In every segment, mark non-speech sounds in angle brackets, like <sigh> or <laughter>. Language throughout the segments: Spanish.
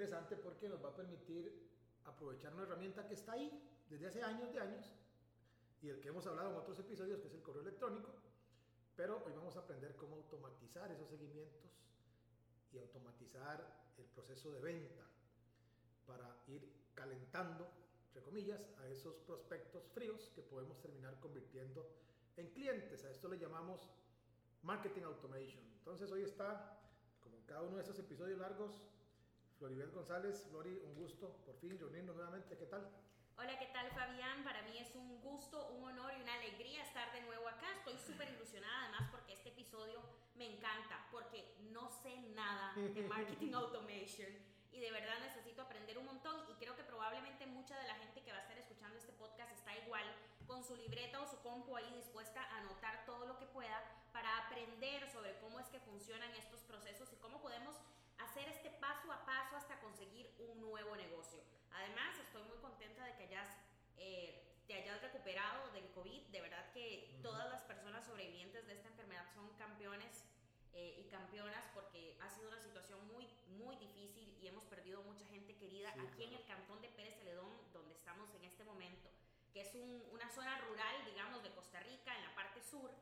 Interesante porque nos va a permitir aprovechar una herramienta que está ahí desde hace años de años y del que hemos hablado en otros episodios, que es el correo electrónico, pero hoy vamos a aprender cómo automatizar esos seguimientos y automatizar el proceso de venta para ir calentando, entre comillas, a esos prospectos fríos que podemos terminar convirtiendo en clientes. A esto le llamamos marketing automation. Entonces hoy está, como en cada uno de esos episodios largos, Floribel González. Flori, un gusto por fin reunirnos nuevamente. ¿Qué tal? Hola, ¿qué tal Fabián? Para mí es un gusto, un honor y una alegría estar de nuevo acá. Estoy súper ilusionada además porque este episodio me encanta, porque no sé nada de marketing automation y de verdad necesito aprender un montón y creo que probablemente mucha de la gente que va a estar escuchando este podcast está igual con su libreta o su compu ahí dispuesta a anotar todo lo que pueda para aprender sobre cómo es que funcionan estos procesos y cómo podemos hacer este paso a paso hasta conseguir un nuevo negocio. Además, estoy muy contenta de que hayas, eh, te hayas recuperado del COVID. De verdad que todas las personas sobrevivientes de esta enfermedad son campeones eh, y campeonas porque ha sido una situación muy, muy difícil y hemos perdido mucha gente querida Sí, aquí en el cantón de Pérez Celedón, donde estamos en este momento, que es un- una zona rural, digamos, de Costa Rica, en la parte sur.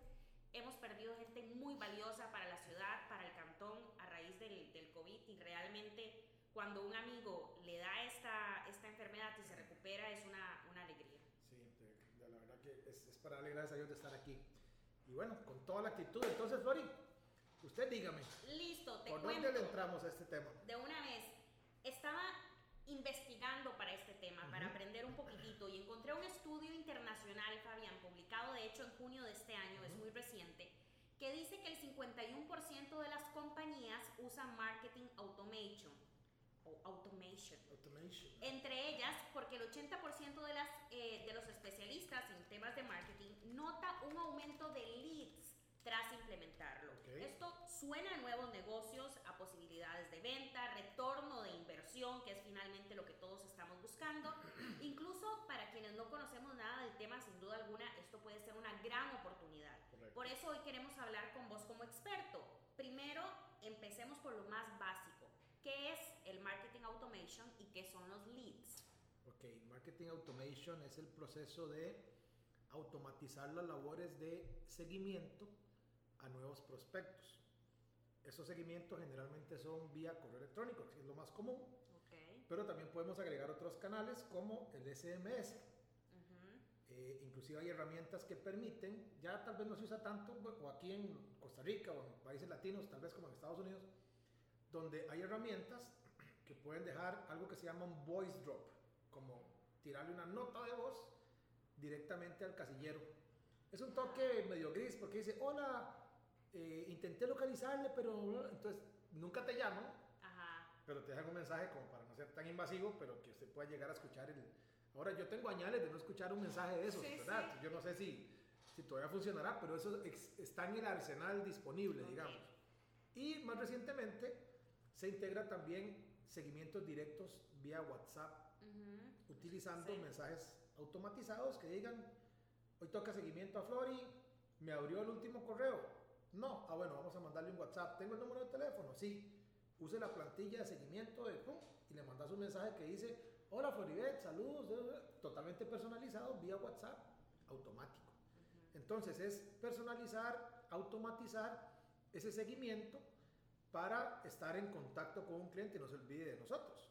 Hemos perdido gente muy valiosa para la ciudad, para el cantón, a raíz del, del COVID y realmente cuando un amigo le da esta, esta enfermedad y se recupera es una, una alegría. Sí, la verdad que es, es para darle gracias a Dios de estar aquí. Y bueno, con toda la actitud. Entonces, Flori, usted dígame, Listo, te ¿por cuento. dónde le entramos a este tema? de una vez, estaba investigando para este tema, para Ujú. aprender un poquitito y encontré un estudio internacional, Fabián, publicado de hecho en junio de este año, es Ujú. muy reciente, que dice que el 51% de las compañías usan marketing automation o automation. Automation. Entre ellas, porque el 80% de, las, eh, de los especialistas en temas de marketing nota un aumento de leads tras implementarlo. Ok. Esto suena a nuevos negocios, a posibilidades de venta, retorno de inversión, que es finalmente lo que todos estamos buscando. <clears throat> Incluso para quienes no conocemos nada del tema, sin duda alguna, esto puede ser una gran oportunidad. Correcto. Por eso hoy queremos hablar con vos como experto. Primero, empecemos por lo más básico. ¿Qué es el marketing automation y qué son los leads? Ok, marketing automation es el proceso de automatizar las labores de seguimiento a nuevos prospectos. Esos seguimientos generalmente son vía correo electrónico, que es lo más común, Ok. pero también podemos agregar otros canales como el SMS. Eh, inclusive hay herramientas que permiten, ya tal vez no se usa tanto, o aquí en Costa Rica o en países latinos, tal vez como en Estados Unidos, donde hay herramientas <clears throat> que pueden dejar algo que se llama un voice drop, como tirarle una nota de voz directamente al casillero. Es un toque medio gris porque dice, hola, eh, intenté localizarle, pero entonces nunca te llaman, Ajá. pero te dejan un mensaje como para no ser tan invasivo, pero que usted pueda llegar a escuchar el... Ahora yo tengo añales de no escuchar un mensaje de esos, Sí, ¿verdad? sí. Yo no sé si, si todavía funcionará, pero eso ex- está en el arsenal disponible, Ok. digamos. Y más recientemente se integra también seguimientos directos vía WhatsApp, Ujú. utilizando Sí. mensajes automatizados que digan, hoy toca seguimiento a Flori, me abrió el último correo. No, ah bueno, vamos a mandarle un WhatsApp. ¿Tengo el número de teléfono? Sí. Use la plantilla de seguimiento de pum, y le mandas un mensaje que dice, hola Floribet, saludos, totalmente personalizado vía WhatsApp, automático. Entonces es personalizar, automatizar ese seguimiento para estar en contacto con un cliente y no se olvide de nosotros.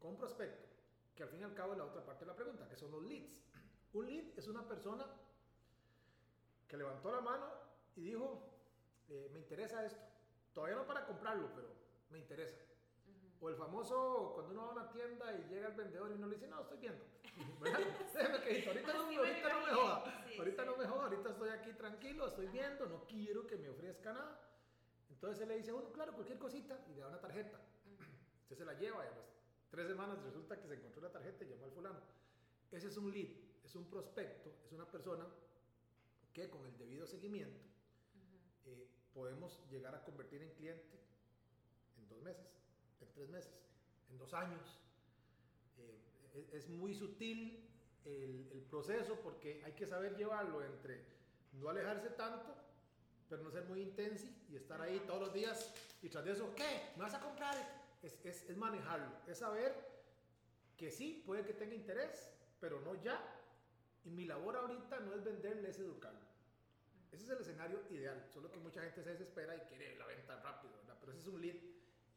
Con un prospecto, que al fin y al cabo es la otra parte de la pregunta, que son los leads. <clears throat> Un lead es una persona que levantó la mano y dijo, eh, me interesa esto. Todavía no para comprarlo, pero me interesa. O el famoso, cuando uno va a una tienda y llega el vendedor y uno le dice, no, estoy viendo. <laughs> <laughs> ahorita, no, ahorita no me joda. ahorita no me joda, ahorita estoy aquí tranquilo, estoy viendo, no quiero que me ofrezca nada. Entonces él le dice, bueno, claro, cualquier cosita, y le da una tarjeta. Usted se la lleva y a las tres semanas resulta que se encontró la tarjeta y llamó al fulano. Ese es un lead, es un prospecto, es una persona que con el debido seguimiento eh, podemos llegar a convertir en cliente en dos meses, en tres meses, en dos años. Eh, e-, es muy sutil el, el, proceso porque hay que saber llevarlo entre no alejarse tanto, pero no ser muy intenso y estar ahí todos los días y tras de eso, ¿qué? ¿Me vas a comprar? Es, es, es manejarlo, es saber que sí, puede que tenga interés, pero no ya. Y mi labor ahorita no es venderle, es educarlo. Ese es el escenario ideal, solo que mucha gente se desespera y quiere la venta rápido, ¿verdad? Pero ese es un lead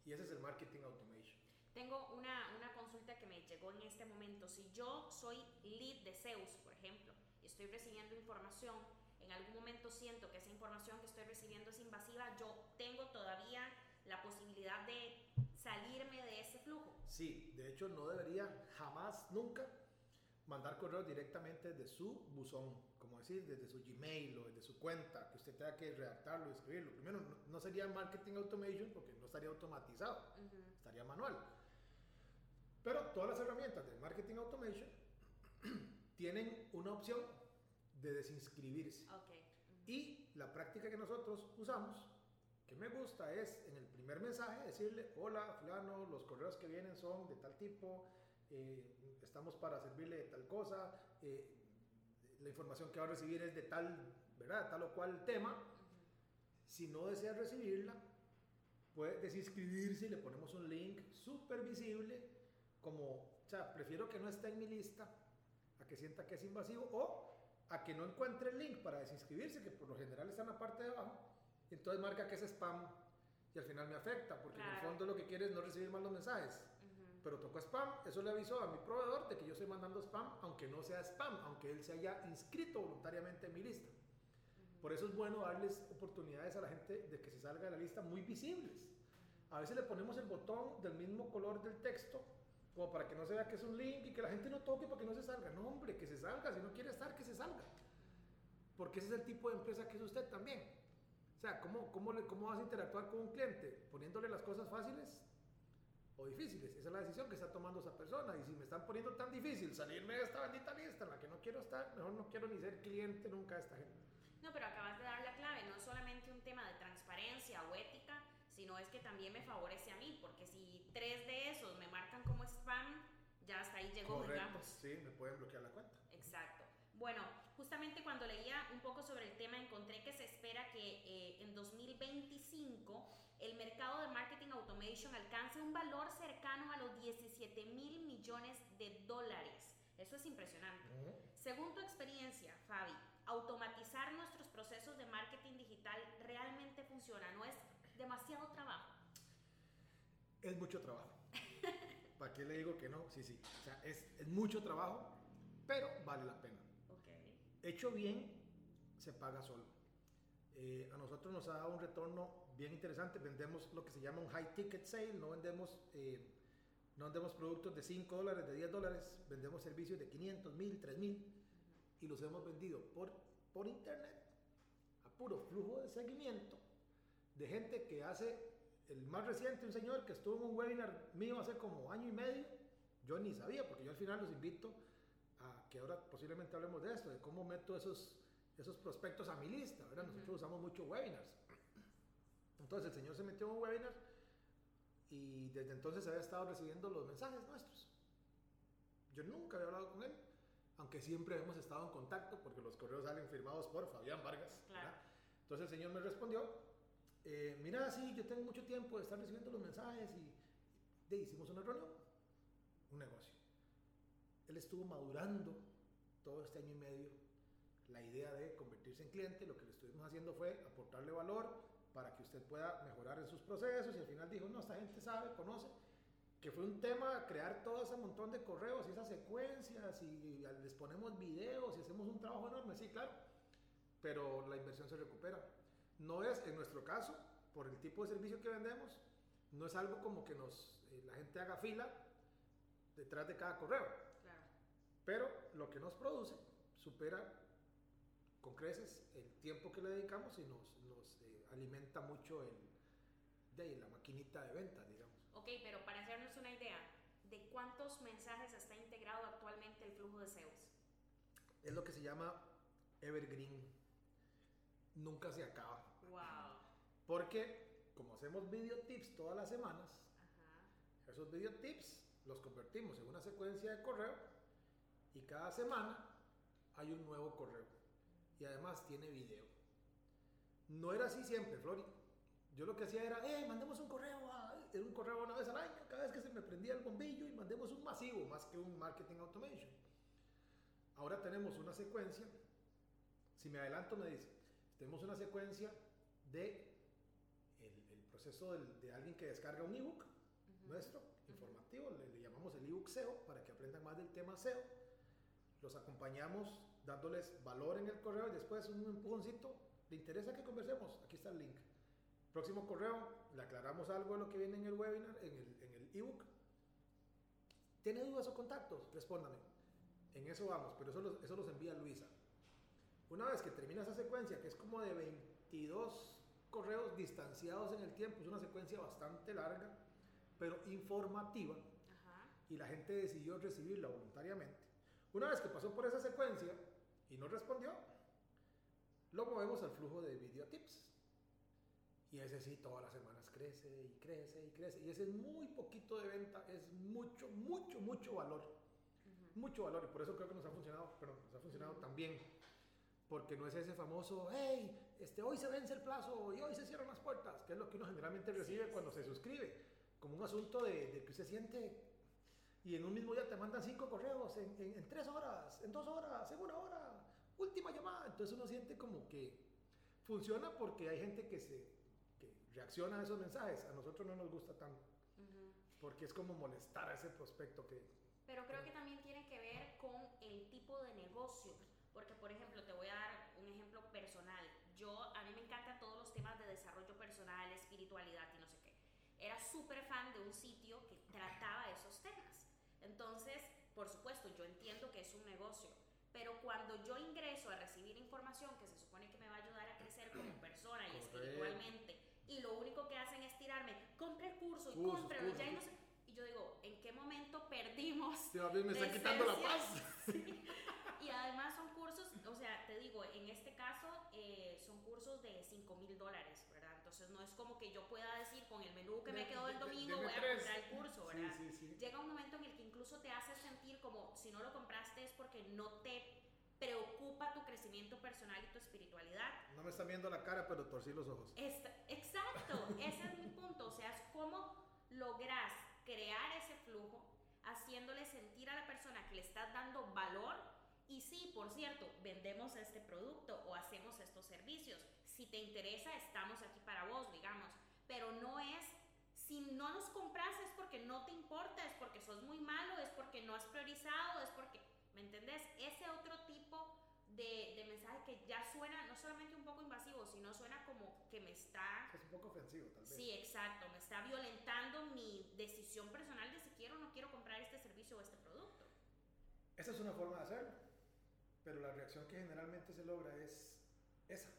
y ese es el marketing automation. Tengo una, una consulta que me llegó en este momento. Si yo soy lead de Zeus, por ejemplo, y estoy recibiendo información, en algún momento siento que esa información que estoy recibiendo es invasiva, yo tengo todavía la posibilidad de salirme de ese flujo. Sí, de hecho no debería jamás, nunca mandar correos directamente de su buzón, como decir, desde su Gmail o desde su cuenta, que usted tenga que redactarlo, escribirlo. Primero, no, sería marketing automation porque no estaría automatizado, estaría manual. Pero todas las herramientas de marketing automation <clears throat> tienen una opción de desinscribirse. Y la práctica que nosotros usamos, que me gusta, es en el primer mensaje decirle, hola, fulano, los correos que vienen son de tal tipo, eh, estamos para servirle de tal cosa, eh, la información que va a recibir es de tal, ¿verdad? Tal o cual tema. Si no desea recibirla, puede desinscribirse y le ponemos un link súper visible, como, o sea, prefiero que no esté en mi lista, a que sienta que es invasivo, o a que no encuentre el link para desinscribirse, que por lo general está en la parte de abajo, entonces marca que es spam y al final me afecta, porque en el fondo lo que quiere es no recibir más los mensajes pero tocó spam, eso le avisó a mi proveedor de que yo estoy mandando spam, aunque no sea spam, aunque él se haya inscrito voluntariamente en mi lista. Por eso es bueno darles oportunidades a la gente de que se salga de la lista muy visibles. A veces le ponemos el botón del mismo color del texto, como para que no se vea que es un link y que la gente no toque para que no se salga. No, hombre, que se salga. Si no quiere estar, que se salga. Porque ese es el tipo de empresa que es usted también. O sea, ¿cómo, cómo, le, cómo vas a interactuar con un cliente? ¿Poniéndole las cosas fáciles? O difíciles. Esa es la decisión que está tomando esa persona. Y si me están poniendo tan difícil salirme de esta bendita lista en la que no quiero estar, mejor no quiero ni ser cliente nunca de esta gente. No, pero acabas de dar la clave. No es solamente un tema de transparencia o ética, sino es que también me favorece a mí. Porque si tres de esos me marcan como spam, ya hasta ahí llegó, Correcto, Sí, me pueden bloquear la cuenta. Exacto. Bueno, justamente cuando leía un poco sobre el tema, encontré que se espera que eh, en 2025 el mercado de marketing automation alcance un valor cercano a los 17 mil millones de dólares. Eso es impresionante. Según tu experiencia, Fabi, automatizar nuestros procesos de marketing digital realmente funciona, ¿no es demasiado trabajo? Es mucho trabajo. <laughs> ¿Para qué le digo que no? Sí, sí. O sea, es, es mucho trabajo, pero vale la pena. Okay. Hecho bien, se paga solo. Eh, a nosotros nos ha dado un retorno bien interesante. Vendemos lo que se llama un high ticket sale, no vendemos, eh, no vendemos productos de 5 dólares, de 10 dólares, vendemos servicios de 500, 1000, 3000 y los hemos vendido por, por internet a puro flujo de seguimiento de gente que hace, el más reciente, un señor que estuvo en un webinar mío hace como año y medio, yo ni sabía, porque yo al final los invito a que ahora posiblemente hablemos de esto, de cómo meto esos, esos prospectos a mi lista, ¿verdad? Nosotros usamos mucho webinars entonces el señor se metió en un webinar y desde entonces había estado recibiendo los mensajes nuestros. Yo nunca había hablado con él, aunque siempre hemos estado en contacto porque los correos salen firmados por Fabián Vargas. Entonces el señor me respondió, eh, mira, sí, yo tengo mucho tiempo de estar recibiendo los mensajes y de, hicimos una reunión. un negocio. Él estuvo madurando todo este año y medio la idea de convertirse en cliente. Lo que le estuvimos haciendo fue aportarle valor para que usted pueda mejorar en sus procesos y al final dijo, no, esta gente sabe, conoce, que fue un tema crear todo ese montón de correos y esas secuencias y les ponemos videos y hacemos un trabajo enorme, sí, claro, pero la inversión se recupera. No es, en nuestro caso, por el tipo de servicio que vendemos, no es algo como que nos, eh, la gente haga fila detrás de cada correo. Claro. Pero lo que nos produce supera con creces el tiempo que le dedicamos y nos, nos eh, alimenta mucho el, de la maquinita de venta, digamos. Ok, pero para hacernos una idea, ¿de cuántos mensajes está integrado actualmente el flujo de SEOs? Es lo que se llama evergreen. Nunca se acaba. Wow. Porque como hacemos video tips todas las semanas, Ajá. esos video tips los convertimos en una secuencia de correo y cada semana hay un nuevo correo. Y además tiene video. No era así siempre, Flori. Yo lo que hacía era, eh, mandemos un correo, a, era un correo una vez al año, cada vez que se me prendía el bombillo y mandemos un masivo, más que un marketing automation. Ahora tenemos una secuencia, si me adelanto me dice, tenemos una secuencia de el, el proceso del- de alguien que descarga un ebook Ujú. nuestro, informativo, le, le llamamos el ebook SEO para que aprendan más del tema SEO. Los acompañamos dándoles valor en el correo y después un empujoncito. ¿Le interesa que conversemos? Aquí está el link. Próximo correo, le aclaramos algo de lo que viene en el webinar, en el, en el ebook. ¿Tiene dudas o contactos? Respóndame. En eso vamos, pero eso los, eso los envía Luisa. Una vez que termina esa secuencia, que es como de 22 correos distanciados en el tiempo, es una secuencia bastante larga, pero informativa, Ajá. y la gente decidió recibirla voluntariamente. Una vez que pasó por esa secuencia y no respondió, lo movemos al flujo de video tips. Y ese sí, todas las semanas crece y crece y crece. Y ese es muy poquito de venta, es mucho, mucho, mucho valor. Mucho valor. Y por eso creo que nos ha funcionado, pero nos ha funcionado también. Porque no es ese famoso, hey, este, hoy se vence el plazo y hoy se cierran las puertas, que es lo que uno generalmente recibe sí, cuando se suscribe. Como un asunto de, de que usted siente y en un mismo día te mandan cinco correos en, en- en tres horas, en dos horas, en una hora, última llamada. Entonces uno siente como que funciona porque hay gente que se que reacciona a esos mensajes. A nosotros no nos gusta tanto porque es como molestar a ese prospecto que Pero creo que también tiene que ver con el tipo de negocio. Porque, por ejemplo, te voy a dar un ejemplo personal. Yo, a mí me encantan todos los temas de desarrollo personal, espiritualidad y no sé qué. Era súper fan de un sitio que trataba esos temas. Entonces, por supuesto, yo entiendo que es un negocio. Pero cuando yo ingreso a recibir información que se supone que me va a ayudar a crecer como <clears throat> persona y espiritualmente, y lo único que hacen es tirarme, compre el curso y cómpralo, ya y no sé. Y yo digo, ¿en qué momento perdimos Sí, a mí me está de quitando la esencia. paz. <laughs> Sí. Y además son cursos, o sea, te digo, en este caso eh, son cursos de 5 mil dólares, ¿verdad? Entonces no es como que yo pueda decir con el menú que me quedó el de- domingo voy a comprar curso, Sí, sí, sí. Llega un momento en el que incluso te hace sentir como si no lo compraste es porque no te preocupa tu crecimiento personal y tu espiritualidad. No me están viendo la cara, pero torcí los ojos. Esta- exacto, ese es mi punto. O sea, es cómo logras crear ese flujo haciéndole sentir a la persona que le estás dando valor. Y sí, por cierto, vendemos este producto o hacemos estos servicios. Si te interesa, estamos aquí para vos, digamos. Pero no es, si no nos compras es porque no te importa, es porque sos muy malo, es porque no has priorizado, es porque, ¿me entendés? Ese otro tipo de, de mensaje que ya suena no solamente un poco invasivo, sino suena como que me está... Es un poco ofensivo, tal vez. Sí, exacto, me está violentando mi decisión personal de si quiero o no quiero comprar este servicio o este producto. Esa es una forma de hacerlo, pero la reacción que generalmente se logra es esa.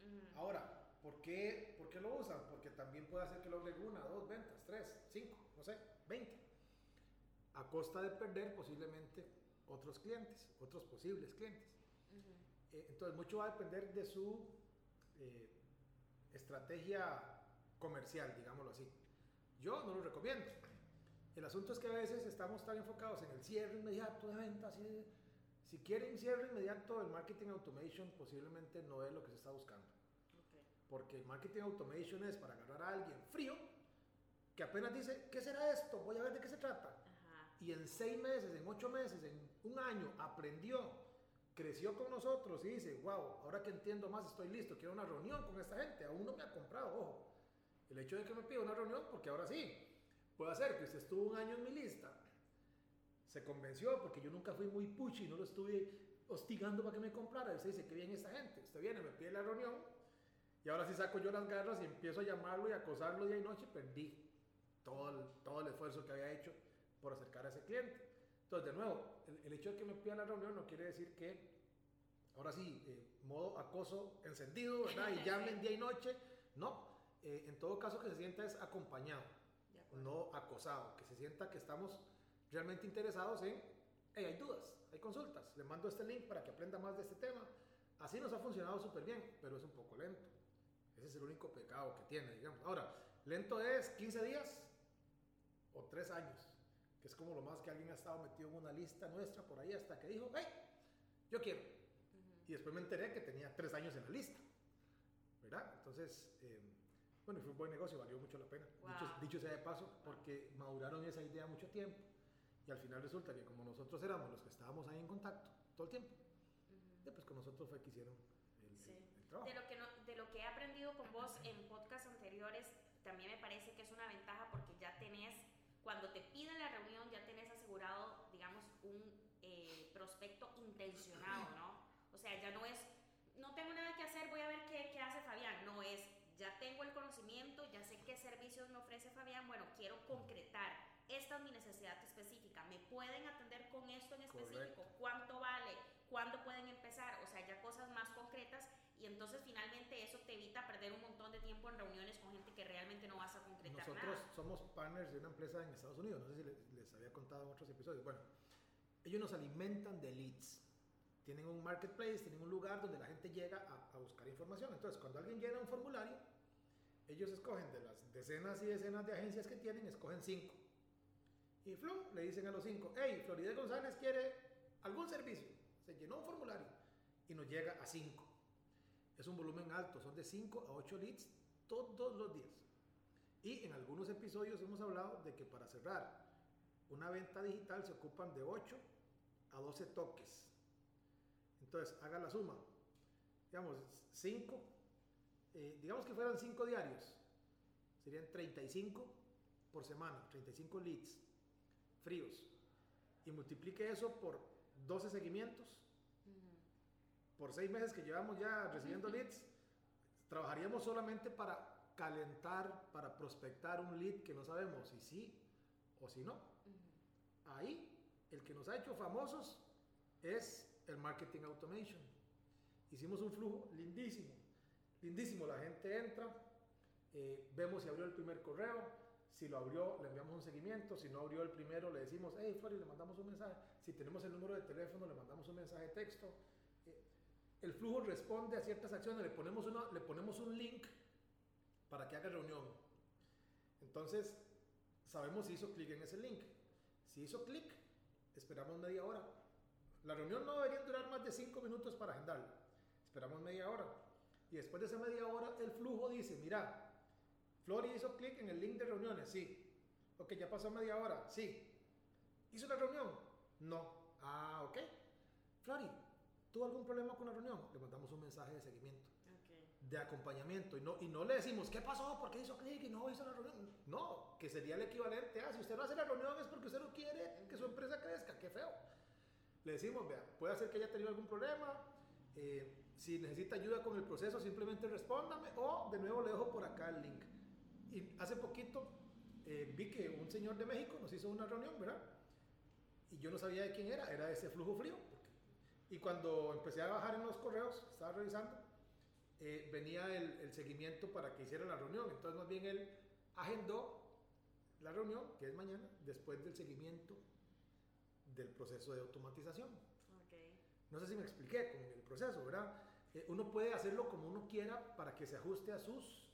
Ujú. Ahora, ¿por qué, ¿por qué lo usan? Porque también puede hacer que logren una, dos ventas, tres, cinco, no sé, veinte. A costa de perder posiblemente otros clientes, otros posibles clientes. Eh, entonces, mucho va a depender de su eh, estrategia comercial, digámoslo así. Yo no lo recomiendo. El asunto es que a veces estamos tan enfocados en el cierre inmediato de ventas. si quieren cierre inmediato, el marketing automation posiblemente no es lo que se está buscando. Porque el marketing automation es para agarrar a alguien frío que apenas dice, ¿qué será esto? Voy a ver de qué se trata. Ajá. y en seis meses, en ocho meses, en un año aprendió, creció con nosotros y dice, wow, ahora que entiendo más estoy listo, quiero una reunión con esta gente, aún no me ha comprado, ojo. El hecho de que me pida una reunión, porque ahora sí, puede ser que usted estuvo un año en mi lista, se convenció porque yo nunca fui muy puchi, no lo estuve hostigando para que me comprara. Y usted dice, qué bien esta gente. Usted viene, me pide la reunión y ahora sí saco yo las garras y empiezo a llamarlo y acosarlo día y noche. Perdí todo el, todo el esfuerzo que había hecho por acercar a ese cliente. Entonces, de nuevo, el, hecho de que me pida la reunión no quiere decir que ahora sí, eh, modo acoso encendido, ¿verdad? <laughs> Y llamen día y noche. No, eh, en todo caso que se sienta es acompañado, no acosado, que se sienta que estamos realmente interesados en, hey, hay dudas, hay consultas, le mando este link para que aprenda más de este tema. Así nos ha funcionado súper bien, pero es un poco lento. Ese es el único pecado que tiene, digamos. Ahora, lento es 15 días o 3 años, que es como lo más que alguien ha estado metido en una lista nuestra por ahí hasta que dijo, hey, yo quiero. Y después me enteré que tenía 3 años en la lista. ¿Verdad? Entonces, eh, bueno, fue un buen negocio, valió mucho la pena. Dicho, dicho, sea de paso, porque maduraron esa idea mucho tiempo y al final resulta que como nosotros éramos los que estábamos ahí en contacto todo el tiempo, pues con nosotros fue que hicieron el, trabajo. De lo, que de lo que he aprendido con vos en podcasts anteriores, también me parece que es una ventaja porque ya tenés, cuando te piden la reunión, ya tenés asegurado, digamos, un eh, prospecto intencionado, ¿no? O sea, ya no es, no tengo nada que hacer, voy a ver qué, qué hace Fabián. No es, ya tengo el conocimiento, ya sé qué servicios me ofrece Fabián, bueno, quiero concretar esta es mi necesidad específica, me pueden atender con esto en específico, cuánto vale, cuándo pueden empezar, o sea, ya cosas más concretas y entonces finalmente eso te evita perder un montón de tiempo en reuniones con gente que realmente no vas a concretar Nosotros somos partners de una empresa en Estados Unidos, no sé si les, había contado en otros episodios. Bueno, ellos nos alimentan de leads. Tienen un marketplace, tienen un lugar donde la gente llega a, a buscar información. Entonces, cuando alguien llena un formulario, ellos escogen de las decenas y decenas de agencias que tienen, escogen cinco y Flum le dicen a los cinco, hey, Florida González quiere algún servicio. Se llenó un formulario y nos llega a cinco. Es un volumen alto, son de 5 a 8 leads todos los días. Y en algunos episodios hemos hablado de que para cerrar una venta digital se ocupan de 8 a 12 toques. Entonces, haga la suma. Digamos, 5, eh, digamos que fueran 5 diarios, serían 35 por semana, 35 leads fríos y multiplique eso por 12 seguimientos, por 6 meses que llevamos ya recibiendo leads, trabajaríamos solamente para calentar, para prospectar un lead que no sabemos si sí o si no. Ahí, el que nos ha hecho famosos es el marketing automation. Hicimos un flujo lindísimo, lindísimo. La gente entra, eh, vemos si abrió el primer correo, si lo abrió, le enviamos un seguimiento. Si no abrió el primero, le decimos, hey, Flori, le mandamos un mensaje. Si tenemos el número de teléfono, le mandamos un mensaje de texto. El flujo responde a ciertas acciones. Le ponemos, uno, le ponemos un link para que haga reunión. Entonces, sabemos si hizo clic en ese link. Si hizo clic, esperamos media hora. La reunión no debería durar más de cinco minutos para agendarla. Esperamos media hora. Y después de esa media hora, el flujo dice, mira, Flori hizo clic en el link de reuniones, sí. Ok, ya pasó media hora, sí. ¿Hizo la reunión? No. Ah, ok. Flori, ¿tuvo algún problema con la reunión? Le mandamos un mensaje de seguimiento. De acompañamiento. Y no, y no le decimos, ¿qué pasó? ¿Por qué hizo clic y no hizo la reunión? No, que sería el equivalente a, si usted no hace la reunión es porque usted no quiere que su empresa crezca. Qué feo. Le decimos, vea, puede ser que haya tenido algún problema. Eh, si necesita ayuda con el proceso, simplemente respóndame o de nuevo le dejo por acá el link. Y hace poquito eh, vi que un señor de México nos hizo una reunión, ¿verdad? Y yo no sabía de quién era, era ese flujo frío. Y cuando empecé a bajar en los correos, estaba revisando, eh, venía el, el, seguimiento para que hiciera la reunión. Entonces, más bien él agendó la reunión, que es mañana, después del seguimiento del proceso de automatización. Okay. No sé si me expliqué con el proceso, ¿verdad? Eh, uno puede hacerlo como uno quiera para que se ajuste a sus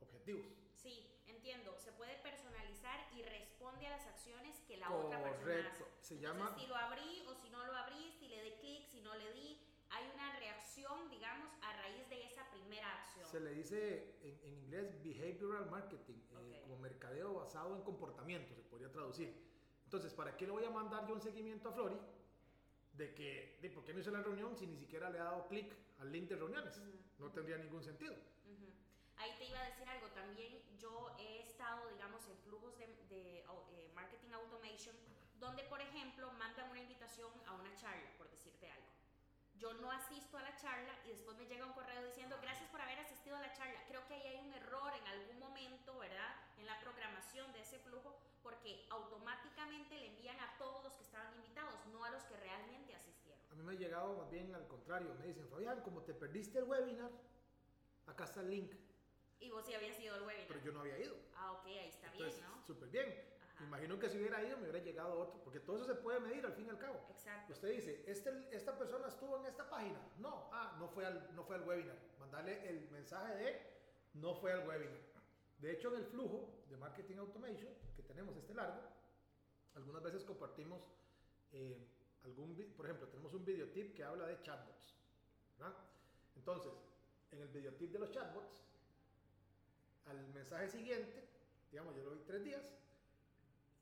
objetivos. Sí, entiendo. Se puede personalizar y responde a las acciones que la otra persona hace. Se llama... si lo abrí o si no lo abrí, si le di clic, si no le di, hay una reacción, digamos, a raíz de esa primera acción. Se le dice en, en inglés behavioral marketing, eh, como mercadeo basado en comportamiento, se podría traducir. Entonces, ¿para qué le voy a mandar yo un seguimiento a Flori? De que, de por qué no hizo la reunión si ni siquiera le ha dado clic al link de reuniones. No tendría ningún sentido. Ujú. Ahí te iba a decir algo, también yo he estado, digamos, en flujos de, de, eh, marketing automation, donde, por ejemplo, mandan una invitación a una charla. Yo no asisto a la charla y después me llega un correo diciendo gracias por haber asistido a la charla. Creo que ahí hay un error en algún momento, ¿verdad? En la programación de ese flujo, porque automáticamente le envían a todos los que estaban invitados, no a los que realmente asistieron. A mí me ha llegado más bien al contrario. Me dicen, Fabián, como te perdiste el webinar, acá está el link. Y vos sí habías ido al webinar. Pero yo no había ido. Ah, ok, ahí está bien, Entonces, ¿no? súper bien. Ajá. Imagino que si hubiera ido me hubiera llegado otro, porque todo eso se puede medir al fin y al cabo. Exacto. Usted dice, este, esta persona estuvo en esta página. No, ah, no fue, al, no fue al webinar. Mandarle el mensaje de no fue al webinar. De hecho, en el flujo de Marketing Automation que tenemos este largo, algunas veces compartimos eh, algún, vi- por ejemplo, tenemos un videotip que habla de chatbots. ¿verdad? Entonces, en el videotip de los chatbots, al mensaje siguiente, digamos, yo lo doy tres días,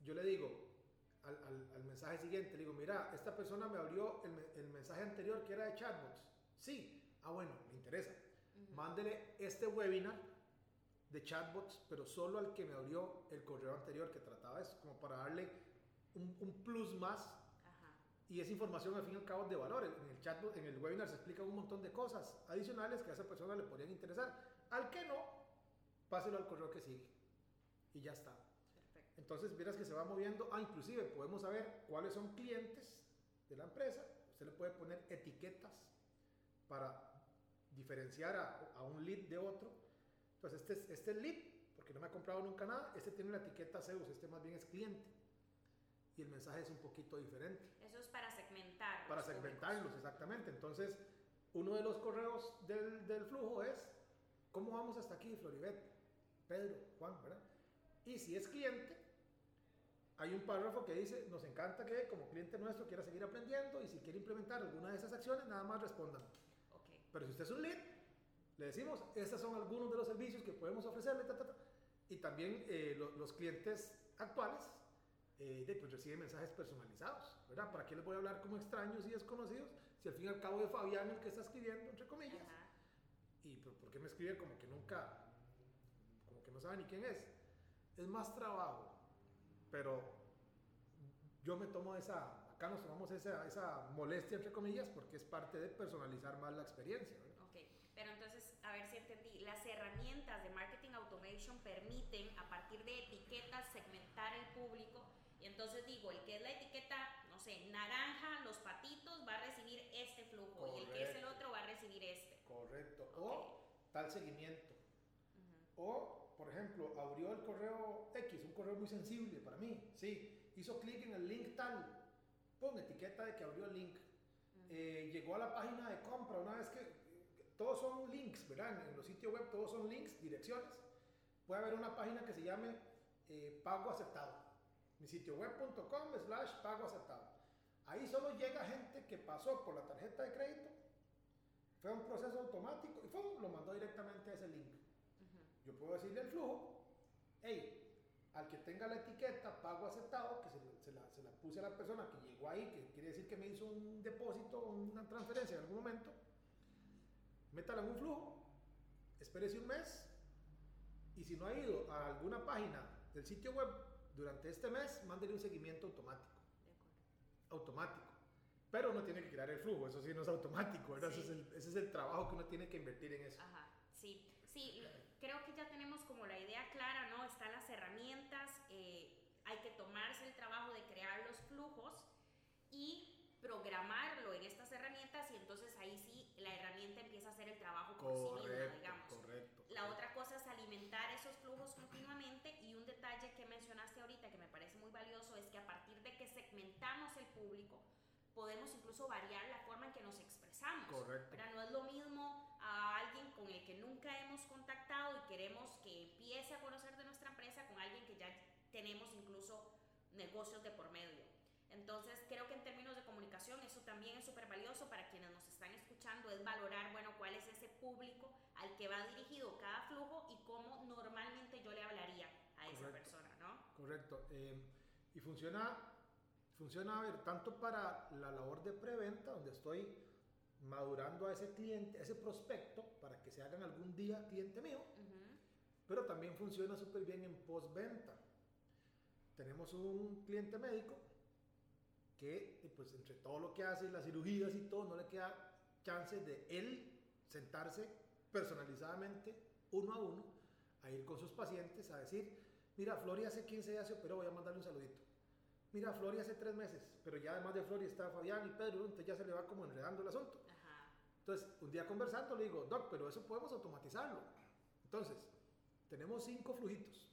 yo le digo al, al- al mensaje siguiente, le digo, mira, esta persona me abrió el, me- el mensaje anterior que era de chatbots. Sí, ah, bueno, me interesa. Mándele este webinar de chatbots, pero solo al que me abrió el correo anterior que trataba eso, como para darle un, un plus más Ajá. y esa información al fin y al cabo es de valor. En el chatbot, en el webinar se explica un montón de cosas adicionales que a esa persona le podrían interesar. Al que no, páselo al correo que sigue. Y ya está. Entonces, verás que se va moviendo. Ah, inclusive podemos saber cuáles son clientes de la empresa. Usted le puede poner etiquetas para diferenciar a, a un lead de otro. Entonces, este es, este es lead, porque no me ha comprado nunca nada. Este tiene la etiqueta Zeus, este más bien es cliente. Y el mensaje es un poquito diferente. Eso es para segmentar. Para los públicos. segmentarlos, exactamente. Entonces, uno de los correos del, del flujo es, ¿cómo vamos hasta aquí, Floribet? Pedro, Juan, ¿verdad? Y si es cliente, hay un párrafo que dice, nos encanta que como cliente nuestro quiera seguir aprendiendo y si quiere implementar alguna de esas acciones, nada más respondan. Ok. Pero si usted es un lead, le decimos, estos son algunos de los servicios que podemos ofrecerle, ta, ta, ta. y también eh, lo- los clientes actuales eh, de, pues, reciben mensajes personalizados, ¿verdad? ¿Para qué les voy a hablar como extraños y desconocidos si al fin y al cabo es Fabián el que está escribiendo, entre comillas? Ajá. ¿Y por, por qué me escribe como que nunca, como que no sabe ni quién es? Es más trabajo, pero yo me tomo esa, acá nos tomamos esa, esa molestia, entre comillas, porque es parte de personalizar más la experiencia, ¿verdad? Ok, pero entonces, a ver si entendí. Las herramientas de marketing automation permiten, a partir de etiquetas, segmentar el público. Y entonces digo, el que es la etiqueta, no sé, naranja, los patitos, va a recibir este flujo. Y el que es el Correcto. otro va a recibir este. Correcto. Ok. O tal seguimiento. Ujú. O, por ejemplo, abrió el correo X, un correo muy sensible para mí. Sí, hizo clic en el link tal. Pon etiqueta de que abrió el link. Eh, llegó a la página de compra una vez que todos son links, ¿verdad? En los sitios web todos son links, direcciones. Puede haber una página que se llame eh, pago aceptado. Mi sitio web.com slash pago aceptado. Ahí solo llega gente que pasó por la tarjeta de crédito, fue un proceso automático y ¡fum! lo mandó directamente a ese link. Yo puedo decirle al flujo, hey, al que tenga la etiqueta pago aceptado, que se, se la, se la puse a la persona que llegó ahí, que quiere decir que me hizo un depósito o una transferencia en algún momento, métala en un flujo, espérese un mes y si no ha ido a alguna página del sitio web durante este mes, mándele un seguimiento automático. De acuerdo. Automático. Pero uno tiene que crear el flujo, eso sí no es automático, ¿verdad? Ese, es Sí. el, ese es el trabajo que uno tiene que invertir en eso. Ajá, sí, sí, creo que ya tenemos como la idea clara, ¿no? Están las herramientas, eh, hay que tomarse el trabajo de crear los flujos y programarlo en estas herramientas y entonces ahí sí la herramienta empieza a hacer el trabajo por sí misma, Correcto, digamos. correcto. La otra cosa es alimentar esos flujos continuamente y un detalle que mencionaste ahorita que me parece muy valioso es que a partir de que segmentamos el público podemos incluso variar la forma en que nos expresamos. Correcto. ¿verdad? No es lo mismo con el que nunca hemos contactado y queremos que empiece a conocer de nuestra empresa con alguien que ya tenemos incluso negocios de por medio. Entonces, creo que en términos de comunicación eso también es súper valioso para quienes nos están escuchando, es valorar, bueno, cuál es ese público al que va dirigido cada flujo y cómo normalmente yo le hablaría a esa Correcto. persona, ¿no? Correcto. eh, y funciona Funciona, a ver, tanto para la labor de preventa, donde estoy madurando a ese cliente, a ese prospecto, para que se hagan algún día cliente mío, Ujú. pero también funciona súper bien en postventa. Tenemos un cliente médico que, pues, entre todo lo que hace, las cirugías y todo, no le queda chance de él sentarse personalizadamente, uno a uno, a ir con sus pacientes a decir, mira, Flori hace 15 días se operó, voy a mandarle un saludito. Mira, Flori hace 3 meses, pero ya además de Flori está Fabián y Pedro, entonces ya se le va como enredando el asunto. Entonces, un día conversando le digo, Doc, pero eso podemos automatizarlo. Entonces, tenemos cinco flujitos.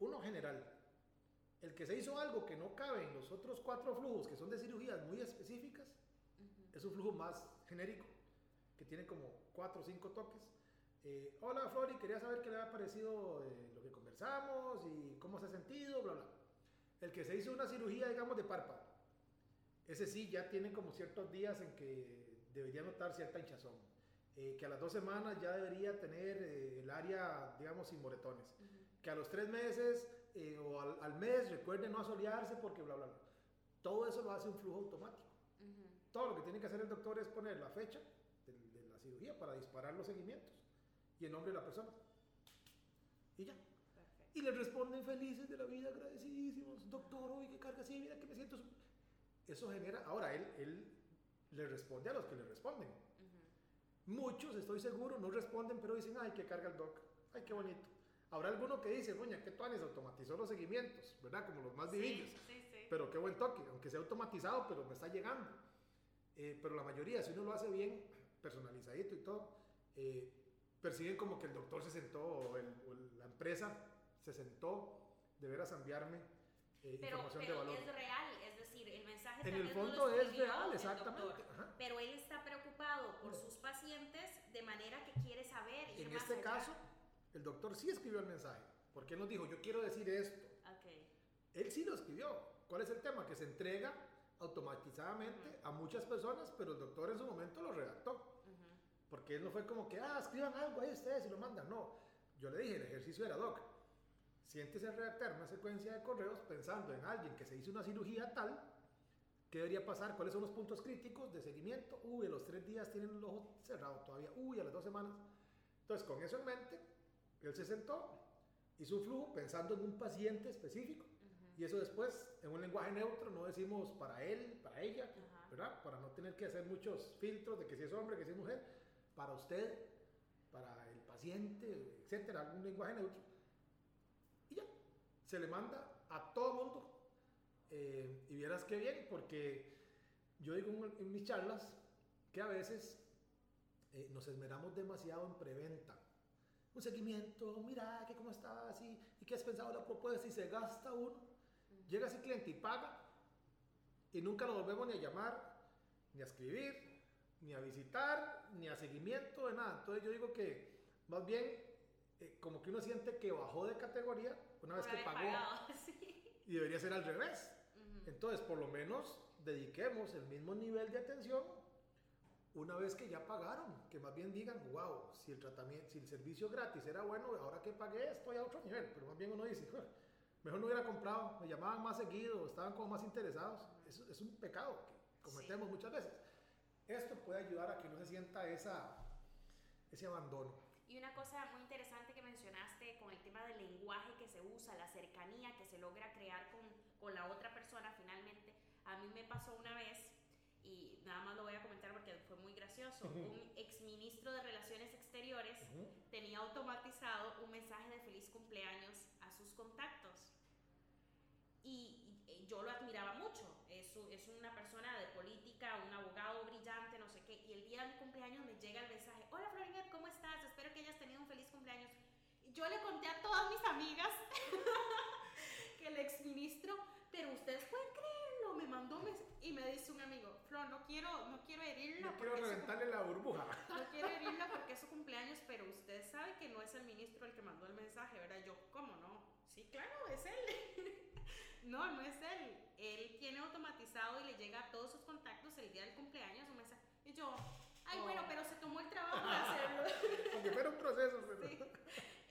Uno general. El que se hizo algo que no cabe en los otros cuatro flujos, que son de cirugías muy específicas, Ujú. es un flujo más genérico, que tiene como cuatro o cinco toques. Eh, Hola Flori, quería saber qué le ha parecido eh, lo que conversamos y cómo se ha sentido, bla, bla. El que se hizo una cirugía, digamos, de párpado, ese sí ya tiene como ciertos días en que debería notar cierta hinchazón. Eh, que a las dos semanas ya debería tener eh, el área, digamos, sin moretones. Ujú. Que a los tres meses eh, o al, al mes recuerde no asolearse porque bla, bla, bla. Todo eso lo hace un flujo automático. Ujú. Todo lo que tiene que hacer el doctor es poner la fecha de, de la cirugía para disparar los seguimientos y el nombre de la persona. Y ya. Perfecto. Y le responden felices de la vida, agradecidísimos. Doctor, hoy qué carga, sí, mira que me siento. su-". Eso genera. Ahora, él, él le responde a los que le responden. Ujú. Muchos, estoy seguro, no responden, pero dicen, ay, que carga el doc. Ay, qué bonito. Habrá alguno que dice, doña, que Tuanes automatizó los seguimientos, ¿verdad? Como los más. Sí, sí, sí. Pero qué buen toque, aunque sea automatizado, pero me está llegando. Eh, pero la mayoría, si uno lo hace bien, personalizadito y todo, eh, perciben como que el doctor se sentó, o, el- o la empresa se sentó de veras a enviarme eh, pero, información pero de valor. es real, es decir, el mensaje En el vez no fondo es real, exactamente. doctor, pero él está preocupado por sus pacientes de manera que quiere saber ir En más este allá. caso, el doctor sí escribió el mensaje, porque él nos dijo, yo quiero decir esto. Ok. Él sí lo escribió. ¿Cuál es el tema? Que se entrega automatizadamente a muchas personas, pero el doctor en su momento lo redactó. Ujú. Porque él no fue como que, ah, escriban algo ahí ustedes y lo mandan. No, yo le dije, el ejercicio era, doc, siéntese a redactar una secuencia de correos pensando en alguien que se hizo una cirugía tal, ¿qué debería pasar? ¿Cuáles son los puntos críticos de seguimiento? Uy, a los tres días tienen el ojo cerrado todavía. Uy, a las dos semanas. Entonces, con eso en mente, él se sentó, hizo un flujo pensando en un paciente específico. Ujú. Y eso después, en un lenguaje neutro, no decimos para él, para ella, Ajá. ¿verdad? Para no tener que hacer muchos filtros de que si es hombre, que si es mujer, para usted, para el paciente, etcétera, algún lenguaje neutro. Y ya, se le manda a todo mundo. Eh, y vieras qué bien, porque yo digo en, mis charlas que a veces eh, nos esmeramos demasiado en preventa. Un seguimiento, mira, que cómo estás y, y qué has pensado la propuesta y se gasta uno. Llega ese cliente y paga y nunca lo volvemos ni a llamar, ni a escribir, ni a visitar, ni a seguimiento de nada. Entonces yo digo que más bien eh, como que uno siente que bajó de categoría una vez que pagó pagado, <laughs> sí. y debería ser al revés. Entonces por lo menos dediquemos el mismo nivel de atención una vez que ya pagaron, que más bien digan, wow, si el tratamiento, si el servicio gratis era bueno, ahora que pagué estoy a otro nivel, pero más bien uno dice, "Jue, mejor no hubiera comprado, me llamaban más seguido, estaban como más interesados. Es un pecado que cometemos muchas veces. Esto puede ayudar a que no se sienta esa, ese abandono. Y una cosa muy interesante que mencionaste con el tema del lenguaje que se usa, la cercanía que se logra crear con, con la otra persona finalmente. A mí me pasó una vez, y nada más lo voy a comentar porque fue muy gracioso, un exministro de Relaciones Exteriores tenía automatizado un mensaje de feliz cumpleaños a sus contactos. Y, y yo lo admiraba mucho. Es, es una persona de política, un abogado brillante, no sé qué. Y el día de mi cumpleaños me llega el mensaje: Hola Florinet, ¿cómo estás? Espero que hayas tenido un feliz cumpleaños. Y yo le conté a todas mis amigas <laughs> que el exministro, pero ustedes pueden creerlo, me mandó mes- y me dice un amigo: Flor, no quiero, no quiero herirla. No quiero reventarle la burbuja. no <laughs> quiero herirla porque es su cumpleaños, pero usted sabe que no es el ministro el que mandó el mensaje, ¿verdad? Yo, ¿cómo no? Sí, claro, es él. <laughs> no, no es él. Él tiene automatizado y le llega a todos sus contactos el día del cumpleaños un mensaje. Y yo, ay, Oh. bueno, pero se tomó el trabajo de hacerlo. Aunque fuera un proceso. pero- Sí.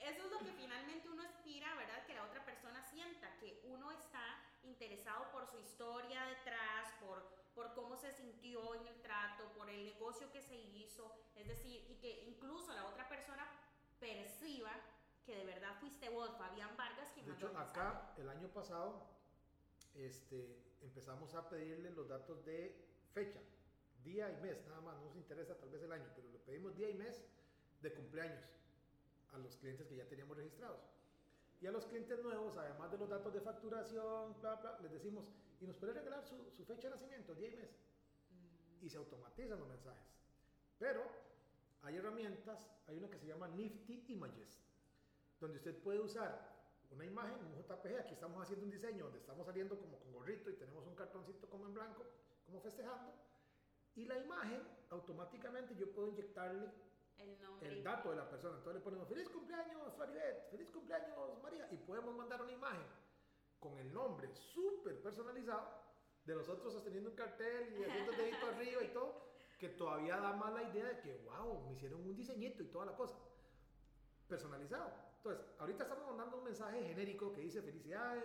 Eso es lo que finalmente uno aspira, ¿verdad? Que la otra persona sienta que uno está interesado por su historia detrás, por, por cómo se sintió en el trato, por el negocio que se hizo, es decir, y que incluso la otra persona perciba que de verdad fuiste vos, Fabián Vargas, quien De hecho, acá el año pasado este, empezamos a pedirle los datos de fecha, día y mes, nada más, no nos interesa tal vez el año, pero le pedimos día y mes de cumpleaños a los clientes que ya teníamos registrados. Y a los clientes nuevos, además de los datos de facturación, bla, bla, les decimos, y nos puede regalar su, su fecha de nacimiento, día y mes. Y se automatizan los mensajes. Pero hay herramientas, hay una que se llama Nifty Images, donde usted puede usar una imagen, un JPG, aquí estamos haciendo un diseño donde estamos saliendo como con gorrito y tenemos un cartoncito como en blanco, como festejando, y la imagen automáticamente yo puedo inyectarle El nombre. el dato de la persona. Entonces le ponemos feliz cumpleaños Floribet, feliz cumpleaños María, y podemos mandar una imagen con el nombre súper personalizado de nosotros sosteniendo un cartel y haciendo el <laughs> dedito arriba y todo, que todavía da más la idea de que, wow, me hicieron un diseñito y toda la cosa. Personalizado. Entonces, ahorita estamos mandando un mensaje genérico que dice felicidades,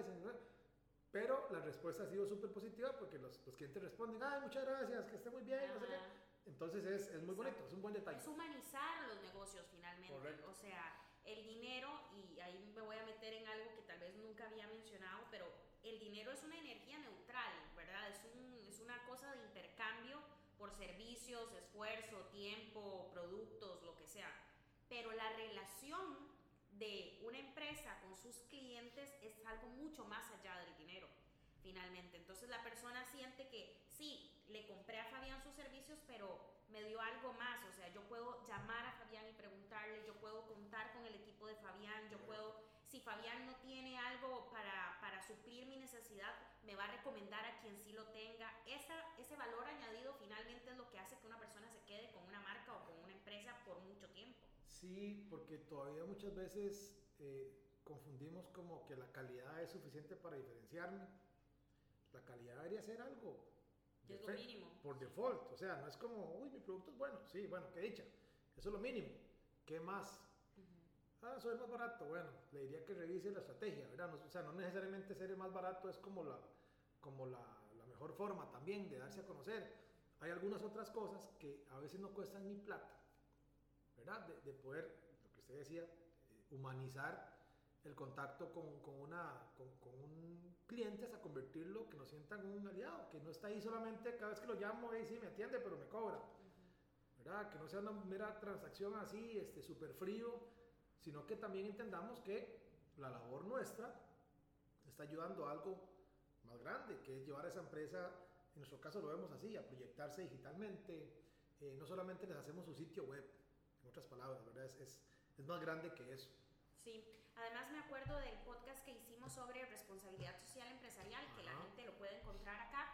pero la respuesta ha sido súper positiva porque los, los clientes responden, ay, muchas gracias, que esté muy bien, no sé qué. Entonces es, es muy bonito, es un buen detalle. Es humanizar los negocios finalmente. Correcto. O sea, el dinero, y ahí me voy a meter en algo que tal vez nunca había mencionado, pero el dinero es una energía neutral, ¿verdad? Es, un, es una cosa de intercambio por servicios, esfuerzo, tiempo, productos, lo que sea. Pero la relación de una empresa con sus clientes es algo mucho más allá del dinero, finalmente. Entonces la persona siente que sí, le compré a Fabián sus servicios, pero me dio algo más. O sea, yo puedo llamar a Fabián y preguntarle, yo puedo contar con el equipo de Fabián, yo puedo, si Fabián no tiene algo para, para suplir mi necesidad, me va a recomendar a quien sí lo tenga. Esa, ese valor añadido finalmente es lo que hace que una persona se quede con una marca o con una empresa por mucho tiempo. Sí, porque todavía muchas veces eh, confundimos como que la calidad es suficiente para diferenciarme. La calidad debería ser algo Es lo mínimo. por default. O sea, no es como, uy, mi producto es bueno. Sí, bueno, qué dicha. Eso es lo mínimo. ¿Qué más? Ah, soy más barato. Bueno, le diría que revise la estrategia, ¿verdad? No- o sea, no necesariamente ser el más barato es como la, como la, la mejor forma también de darse a conocer. Hay algunas otras cosas que a veces no cuestan ni plata, ¿verdad? De, de poder, lo que usted decía, eh, humanizar el contacto con, con una, con, con un cliente hasta convertirlo, que nos sientan un aliado, que no está ahí solamente cada vez que lo llamo y sí me atiende, pero me cobra. ¿verdad? Que no sea una mera transacción así, este, súper frío, sino que también entendamos que la labor nuestra está ayudando a algo más grande, que es llevar a esa empresa, en nuestro caso lo vemos así, a proyectarse digitalmente. Eh, no solamente les hacemos su sitio web, en otras palabras, ¿verdad? Es, es, es más grande que eso. Sí, además me acuerdo del podcast que hicimos sobre responsabilidad social empresarial, que la gente lo puede encontrar acá.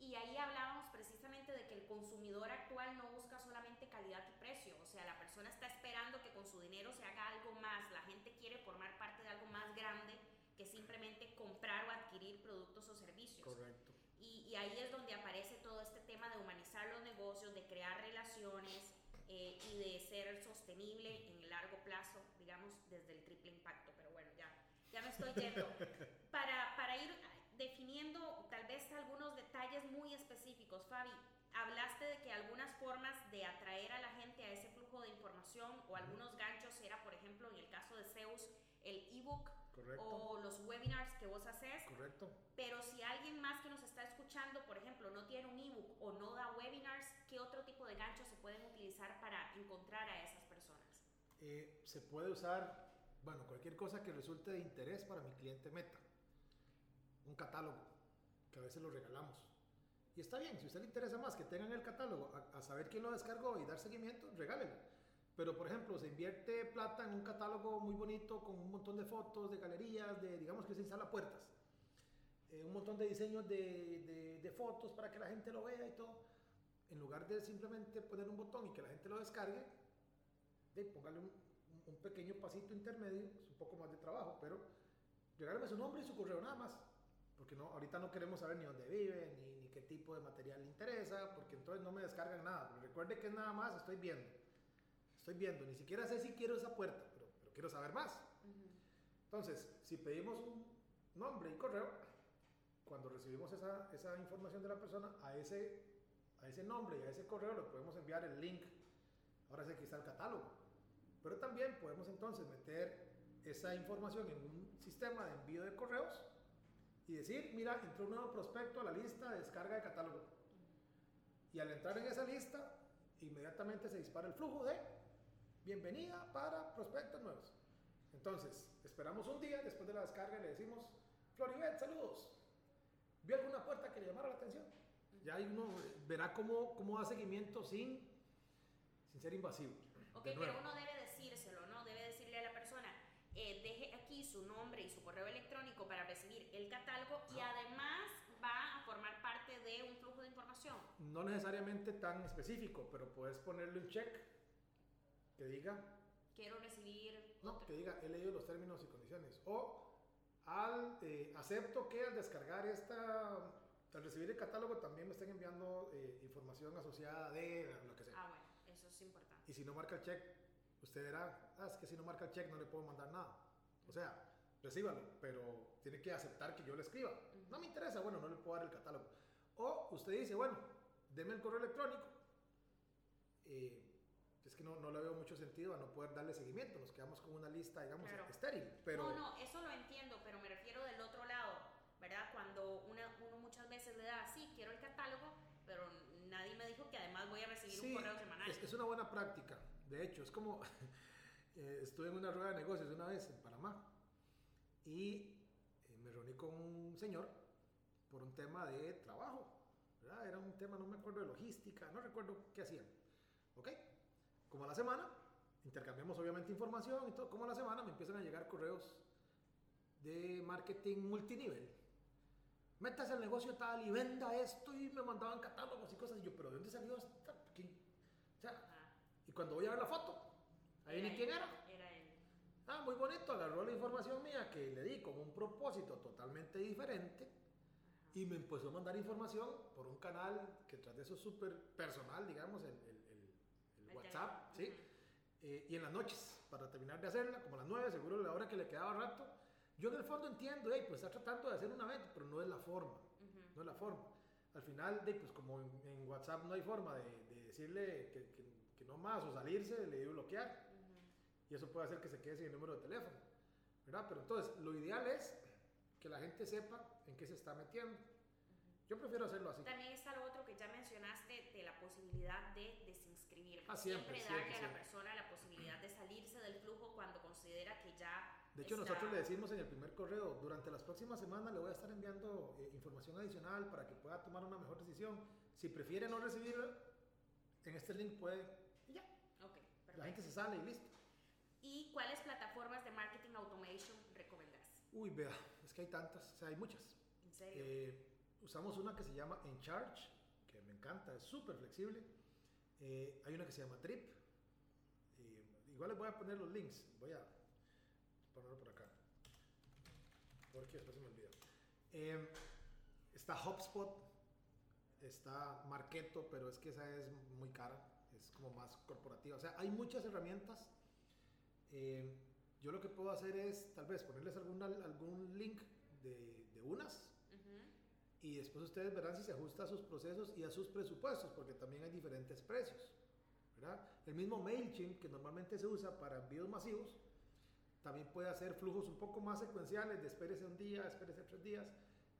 Y ahí hablábamos precisamente de que el consumidor actual no busca solamente calidad y precio, o sea, la persona está esperando que con su dinero se haga algo más, la gente quiere formar parte de algo más grande que simplemente comprar o adquirir productos o servicios. Correcto. Y, y ahí es donde aparece todo este tema de humanizar los negocios, de crear relaciones eh, y de ser sostenible en el largo plazo, digamos, desde el triple impacto. Pero bueno, ya, ya me estoy yendo. Para, para ir definiendo tal vez algunos detalles muy específicos, Fabi, hablaste de que algunas formas de atraer a la gente a ese flujo de información o algunos ganchos era, por ejemplo, en el caso de Zeus, el ebook o los webinars que vos haces. Correcto. Pero si alguien más que nos está escuchando, por ejemplo, no tiene un ebook o no da webinars, ¿qué otro tipo de ganchos se pueden utilizar para encontrar a esas personas? Eh, se puede usar, bueno, cualquier cosa que resulte de interés para mi cliente meta. Un catálogo, que a veces lo regalamos. Y está bien, si a usted le interesa más que tengan el catálogo, a, saber quién lo descargó y dar seguimiento, regálelo. Pero, por ejemplo, se invierte plata en un catálogo muy bonito con un montón de fotos, de galerías, de, digamos que se instala puertas. Eh, un montón de diseños de, fotos para que la gente lo vea y todo. En lugar de simplemente poner un botón y que la gente lo descargue, de un, un- pequeño pasito intermedio, es un poco más de trabajo, pero regálame su nombre y su correo nada más. Porque no, ahorita no queremos saber ni dónde vive, ni, ni qué tipo de material le interesa, porque entonces no me descargan nada. Pero recuerde que nada más, estoy viendo. Estoy viendo, ni siquiera sé si quiero esa puerta, pero, pero quiero saber más. Entonces, si pedimos un nombre y correo, cuando recibimos esa, esa información de la persona, a ese, a ese nombre y a ese correo le podemos enviar el link. Ahora sí aquí está el catálogo. Pero también podemos entonces meter esa información en un sistema de envío de correos y decir, mira, entró un nuevo prospecto a la lista de descarga de catálogo. Y al entrar en esa lista, inmediatamente se dispara el flujo de bienvenida para prospectos nuevos. Entonces, esperamos un día después de la descarga y le decimos, Floribet, saludos. ¿Vio alguna puerta que le llamara la atención? Ya ahí uno verá cómo, cómo da seguimiento sin, sin ser invasivo. Ok, pero uno debe decírselo, ¿no? Debe decirle a la persona, eh, deje aquí su nombre y su correo electrónico para recibir el catálogo y además va a formar parte de un flujo de información. No necesariamente tan específico, pero puedes ponerle un check que diga, Quiero recibir no, otro. que diga, he leído los términos y condiciones. O al, eh, acepto que al descargar esta, al recibir el catálogo también me estén enviando eh, información asociada de lo que sea. Ah, bueno, eso es importante. Y si no marca el check, usted dirá, ah, es que si no marca el check no le puedo mandar nada. O sea, recíbalo, pero tiene que aceptar que yo le escriba. No me interesa, bueno, no le puedo dar el catálogo. O usted dice, bueno, deme el correo electrónico. Eh, es que no, no le veo mucho sentido a no poder darle seguimiento. Nos quedamos con una lista, digamos, Claro. estéril. Pero No, no, eso lo entiendo, pero me refiero del otro lado, ¿verdad? Cuando una- uno muchas veces le da, sí, quiero el catálogo, pero nadie me dijo que además voy a recibir Sí, un correo semanal. Es, es una buena práctica. De hecho, es como <laughs> eh, estuve en una rueda de negocios una vez en Panamá y eh, me reuní con un señor por un tema de trabajo. Era un tema, no me acuerdo de logística, no recuerdo qué hacían. ¿Ok? Como a la semana, intercambiamos obviamente información y todo. Como a la semana me empiezan a llegar correos de marketing multinivel. Métase al negocio tal y venda esto y me mandaban catálogos y cosas. Y yo, pero ¿de dónde salió esta? O sea, cuando voy a ver la foto, ahí ni quién era. Era él. Ah, muy bonito, agarró la información mía que le di con un propósito totalmente diferente y me empezó a mandar información por un canal que tras de eso es súper personal, digamos, el, el- el- el El WhatsApp. ¿sí? Eh, y en las noches, para terminar de hacerla, como a las 9, seguro la hora que le quedaba rato, yo en el fondo entiendo, hey, pues está tratando de hacer una venta, pero no es la forma, no es la forma. Al final, de, pues como en, en WhatsApp no hay forma de, de decirle que, que- que no más o salirse, le digo bloquear Ujú. y eso puede hacer que se quede sin el número de teléfono, ¿verdad? Pero entonces, lo ideal es que la gente sepa en qué se está metiendo. Yo prefiero hacerlo así. También está lo otro que ya mencionaste de la posibilidad de desinscribirme. Ah, siempre, darle siempre, a la siempre. persona la posibilidad de salirse del flujo cuando considera que ya. De hecho, está- nosotros le decimos en el primer correo, durante las próximas semanas le voy a estar enviando eh, información adicional para que pueda tomar una mejor decisión. Si prefiere no recibirlo, en este link puede, la gente se sale y listo. ¿Y cuáles plataformas de marketing automation recomendás? Uy, vea, es que hay tantas, o sea, hay muchas. ¿En serio? Eh, usamos una que se llama Encharge, que me encanta, es súper flexible. Eh, hay una que se llama Drip. Eh, igual les voy a poner los links. Voy a ponerlo por acá. Porque después se me olvida. Eh, está HubSpot. Está Marketo, pero es que esa es muy cara. Es como más corporativa. O sea, hay muchas herramientas. Eh, yo lo que puedo hacer es tal vez ponerles alguna, algún link de, de unas y después ustedes verán si se ajusta a sus procesos y a sus presupuestos, porque también hay diferentes precios. ¿verdad? El mismo MailChimp, que normalmente se usa para envíos masivos, también puede hacer flujos un poco más secuenciales, de espérese un día, espérese tres días.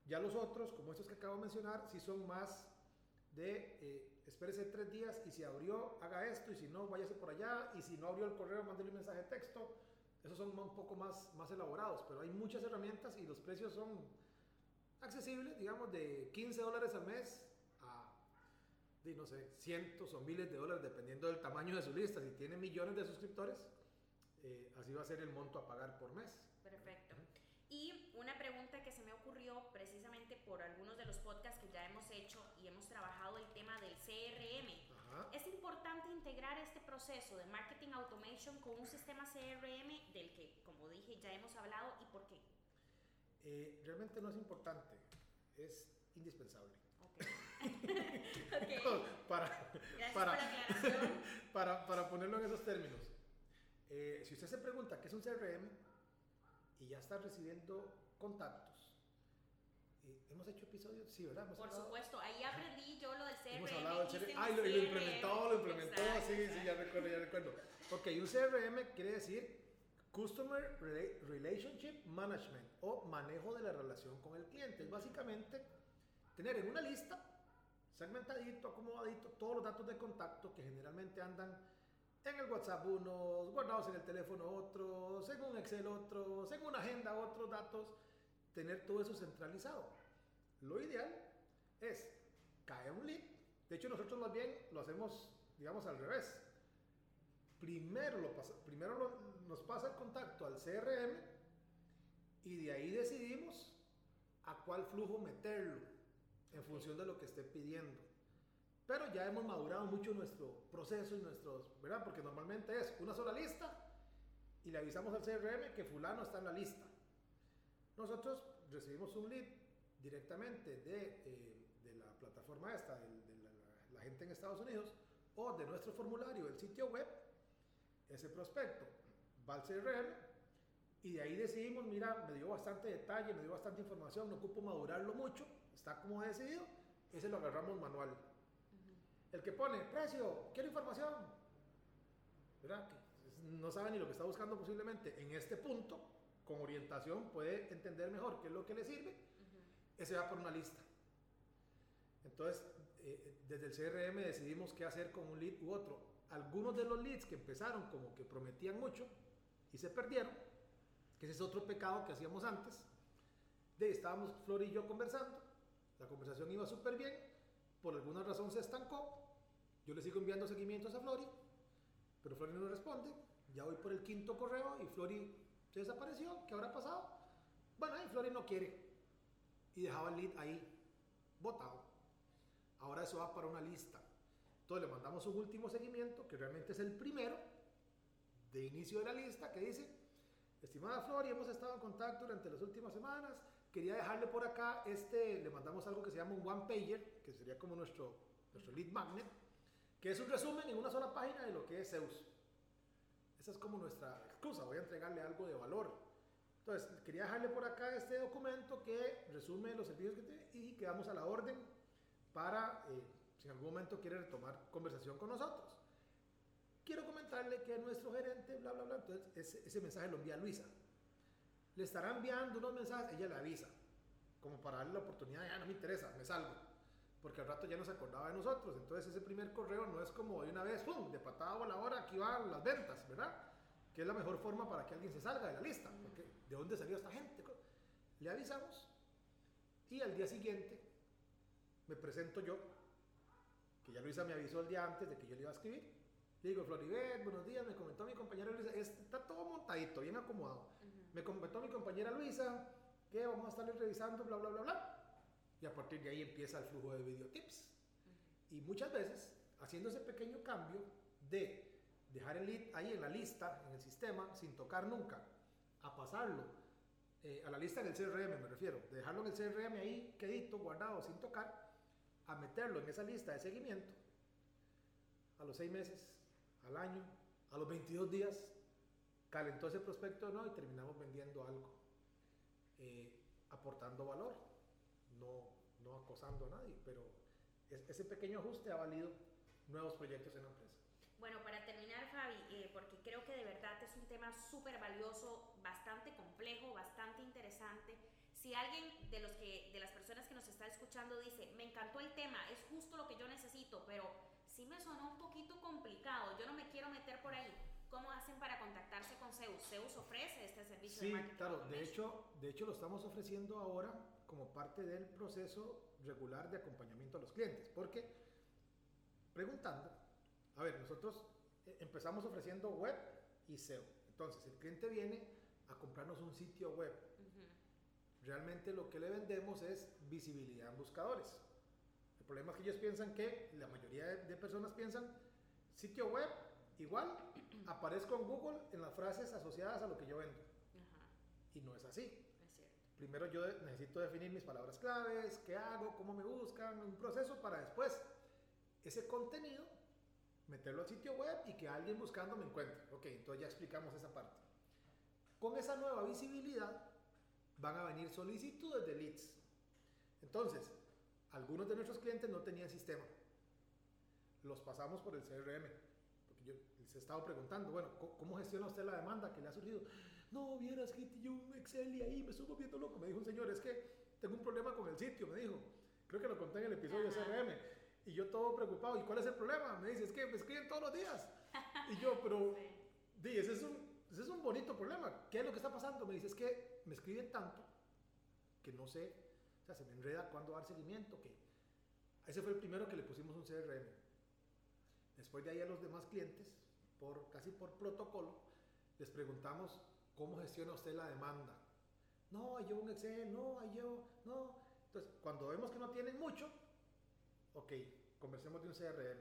Ya los otros, como estos que acabo de mencionar, sí son más de eh, espérese tres días y si abrió, haga esto, y si no, váyase por allá, y si no abrió el correo, mándele un mensaje de texto. Esos son un poco más, más elaborados, pero hay muchas herramientas y los precios son accesibles, digamos, de 15 dólares al mes a, di, no sé, cientos o miles de dólares, dependiendo del tamaño de su lista. Si tiene millones de suscriptores, eh, así va a ser el monto a pagar por mes. Una pregunta que se me ocurrió precisamente por algunos de los podcasts que ya hemos hecho y hemos trabajado el tema del CRM. Ajá. Es importante integrar este proceso de marketing automation con un sistema CRM del que, como dije, ya hemos hablado y por qué. Eh, realmente no es importante, es indispensable. Ok. <laughs> Ok. <laughs> para, para, <laughs> para, para ponerlo en esos términos. Eh, si usted se pregunta qué es un CRM y ya está recibiendo contactos, eh, hemos hecho episodios, sí, ¿verdad? Por hablado- supuesto, ahí aprendí yo lo del CRM. Hemos hablado del CRM. un Ah, y lo, lo implementó, lo implementó. Exacto, sí, sí, exacto. ya recuerdo, ya recuerdo. Ok, un CRM quiere decir Customer Rela- Relationship Management o manejo de la relación con el cliente. Es básicamente tener en una lista, segmentadito, acomodadito, todos los datos de contacto que generalmente andan en el WhatsApp unos, guardados en el teléfono otros, en un Excel otros, en una agenda otros datos, tener todo eso centralizado. Lo ideal es cae un lead. De hecho, nosotros más bien lo hacemos, digamos, al revés. Primero, lo pasa, primero lo- nos pasa el contacto al CRM y de ahí decidimos a cuál flujo meterlo en función de lo que esté pidiendo. Pero ya hemos madurado mucho nuestro proceso y nuestros, ¿verdad? Porque normalmente es una sola lista y le avisamos al CRM que fulano está en la lista. Nosotros recibimos un lead directamente de, eh, de la plataforma esta, del- de, la, la- gente en Estados Unidos, o de nuestro formulario del sitio web, ese prospecto va al CRM y de ahí decidimos, mira, me dio bastante detalle, me dio bastante información, no ocupo madurarlo mucho, está como decidido, ese lo agarramos manual. El que pone precio, quiero información, ¿verdad? Que no sabe ni lo que está buscando posiblemente en este punto, con orientación puede entender mejor qué es lo que le sirve, ese va por una lista. Entonces, eh, desde el CRM decidimos qué hacer con un lead u otro. Algunos de los leads que empezaron como que prometían mucho y se perdieron, que ese es otro pecado que hacíamos antes, de estábamos Flor y yo conversando, la conversación iba súper bien, por alguna razón se estancó, yo le sigo enviando seguimientos a Flori, pero Flori no responde, ya voy por el quinto correo y Flori se desapareció, ¿qué habrá pasado? Bueno, y Flori no quiere, y dejaba el lead ahí, botado. Ahora eso va para una lista. Entonces le mandamos un último seguimiento, que realmente es el primero, de inicio de la lista, que dice, estimada Flori, hemos estado en contacto durante las últimas semanas, quería dejarle por acá, este, le mandamos algo que se llama un one pager, que sería como nuestro, nuestro lead magnet, que es un resumen en una sola página de lo que es Zeus. Esa es como nuestra excusa, voy a entregarle algo de valor. Entonces, quería dejarle por acá este documento que resume los servicios que tiene y quedamos a la orden para, eh, si en algún momento quiere retomar conversación con nosotros. Quiero comentarle que nuestro gerente, bla, bla, bla, entonces ese, ese mensaje lo envía Luisa. Le estará enviando unos mensajes, ella le avisa, como para darle la oportunidad, ya no me interesa, me salgo, porque al rato ya no se acordaba de nosotros. Entonces ese primer correo no es como de una vez, ¡pum!, de patada voladora, aquí van las ventas, ¿verdad? Que es la mejor forma para que alguien se salga de la lista, porque ¿de dónde salió esta gente? Le avisamos y al día siguiente me presento yo, que ya Luisa me avisó el día antes de que yo le iba a escribir. Le digo, Floribet, buenos días, me comentó mi compañera Luisa, es- está todo montadito, bien acomodado. Me comentó mi compañera Luisa que vamos a estarle revisando, bla, bla, bla, bla. Y a partir de ahí empieza el flujo de videotips. Y muchas veces, haciendo ese pequeño cambio de dejar el lead ahí en la lista, en el sistema, sin tocar nunca, a pasarlo eh, a la lista en el CRM, me refiero, de dejarlo en el CRM ahí, quedito, guardado, sin tocar, a meterlo en esa lista de seguimiento, a los seis meses, al año, a los 22 días, calentó ese prospecto no y terminamos vendiendo algo, eh, aportando valor, no, no acosando a nadie, pero es- ese pequeño ajuste ha valido nuevos proyectos en la empresa. Bueno, para terminar, Fabi, eh, porque creo que de verdad es un tema súper valioso, bastante complejo, bastante interesante. Si alguien de, los que, de las personas que nos está escuchando dice, me encantó el tema, es justo lo que yo necesito, pero sí me sonó un poquito complicado, yo no me quiero meter por ahí. ¿Cómo hacen para contactarse con Zeus? Zeus ofrece este servicio de Sí, marketing claro, de hecho, de hecho lo estamos ofreciendo ahora como parte del proceso regular de acompañamiento a los clientes, porque preguntando, a ver, nosotros eh, empezamos ofreciendo web y SEO. Entonces, el cliente viene a comprarnos un sitio web. Ujú. Realmente lo que le vendemos es visibilidad en buscadores. El problema es que ellos piensan que, la mayoría de, de personas piensan, sitio web igual, aparezco en Google en las frases asociadas a lo que yo vendo. Ajá, Y no es así. es cierto. Primero yo necesito definir mis palabras claves, qué hago, cómo me buscan, un proceso para después ese contenido meterlo al sitio web y que alguien buscando me encuentre. Ok, entonces ya explicamos esa parte. Con esa nueva visibilidad van a venir solicitudes de leads. Entonces, algunos de nuestros clientes no tenían sistema. Los pasamos por el CRM. He estado preguntando, bueno, ¿cómo gestiona usted la demanda que le ha surgido? No, vieras que yo un Excel y ahí me estuvo viendo loco. Me dijo un señor, es que tengo un problema con el sitio, me dijo. Creo que lo conté en el episodio de CRM. Y yo todo preocupado, ¿y cuál es el problema? Me dice, es que me escriben todos los días. Y yo, pero, <laughs> sí. ese, es un, ese es un bonito problema. ¿Qué es lo que está pasando? Me dice, es que me escriben tanto que no sé, o sea, se me enreda cuándo dar seguimiento, que ese fue el primero que le pusimos un CRM. Después de ahí a los demás clientes, por, casi por protocolo, les preguntamos cómo gestiona usted la demanda. No, hay un Excel, no, hay yo, no. Entonces, cuando vemos que no tienen mucho, ok, conversemos de un CRM.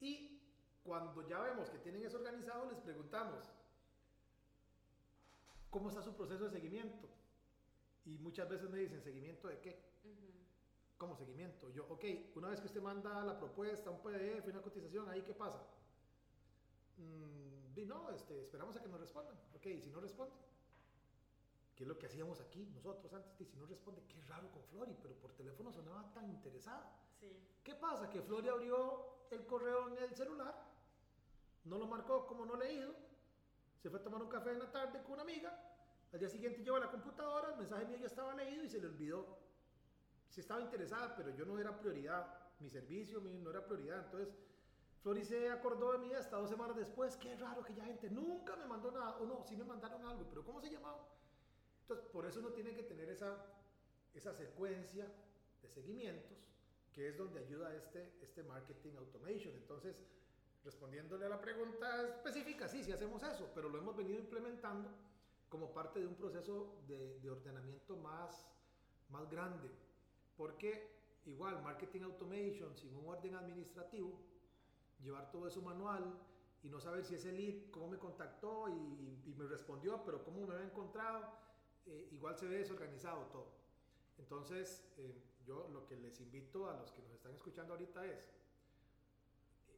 Y cuando ya vemos que tienen eso organizado, les preguntamos, ¿cómo está su proceso de seguimiento? Y muchas veces me dicen, ¿seguimiento de qué? ¿Cómo seguimiento? Yo, ok, una vez que usted manda la propuesta, un PDF, una cotización, ¿ahí qué pasa? Mm, no, este, esperamos a que nos respondan. Ok, y si no responden, ¿qué es lo que hacíamos aquí nosotros antes? Y si no responde, qué raro con Flori, pero por teléfono sonaba tan interesada. Sí. ¿Qué pasa? Que Flori abrió el correo en el celular, no lo marcó como no leído, se fue a tomar un café en la tarde con una amiga, al día siguiente lleva la computadora, el mensaje mío ya estaba leído y se le olvidó. Sí estaba interesada, pero yo no era prioridad. Mi servicio no era prioridad. Entonces, Flori se acordó de mí hasta dos semanas después. Qué raro que ya gente nunca me mandó nada. O no, sí me mandaron algo, pero ¿cómo se llamaba? Entonces, por eso uno tiene que tener esa, esa secuencia de seguimientos, que es donde ayuda este, este marketing automation. Entonces, respondiéndole a la pregunta específica, sí, sí hacemos eso, pero lo hemos venido implementando como parte de un proceso de, de ordenamiento más, más grande. Porque igual, marketing automation sin un orden administrativo, llevar todo eso manual y no saber si ese lead, cómo me contactó y, y me respondió, pero cómo me había encontrado, eh, igual se ve desorganizado todo. Entonces, eh, yo lo que les invito a los que nos están escuchando ahorita es,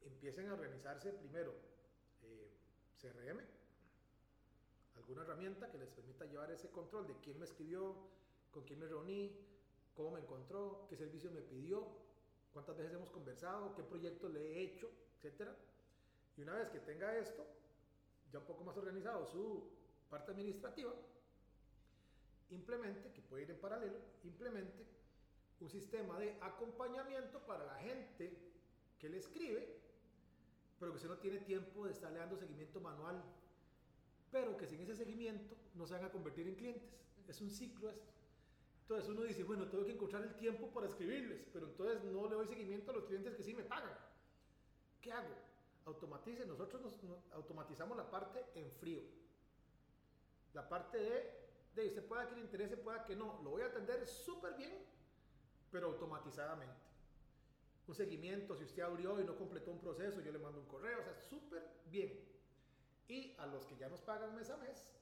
empiecen a organizarse primero eh, CRM, alguna herramienta que les permita llevar ese control de quién me escribió, con quién me reuní, cómo me encontró, qué servicio me pidió, cuántas veces hemos conversado, qué proyecto le he hecho, etc. Y una vez que tenga esto, ya un poco más organizado su parte administrativa, implemente, que puede ir en paralelo, implemente un sistema de acompañamiento para la gente que le escribe, pero que usted no tiene tiempo de estarle dando seguimiento manual pero que sin ese seguimiento no se van a convertir en clientes. Es un ciclo esto. Entonces uno dice, bueno, tengo que encontrar el tiempo para escribirles, pero entonces no le doy seguimiento a los clientes que sí me pagan. ¿Qué hago? Automatice, nosotros nos, automatizamos la parte en frío. La parte de, de usted pueda que le interese, pueda que no. Lo voy a atender súper bien, pero automatizadamente. Un seguimiento, si usted abrió y no completó un proceso, yo le mando un correo, o sea, súper bien. Y a los que ya nos pagan mes a mes,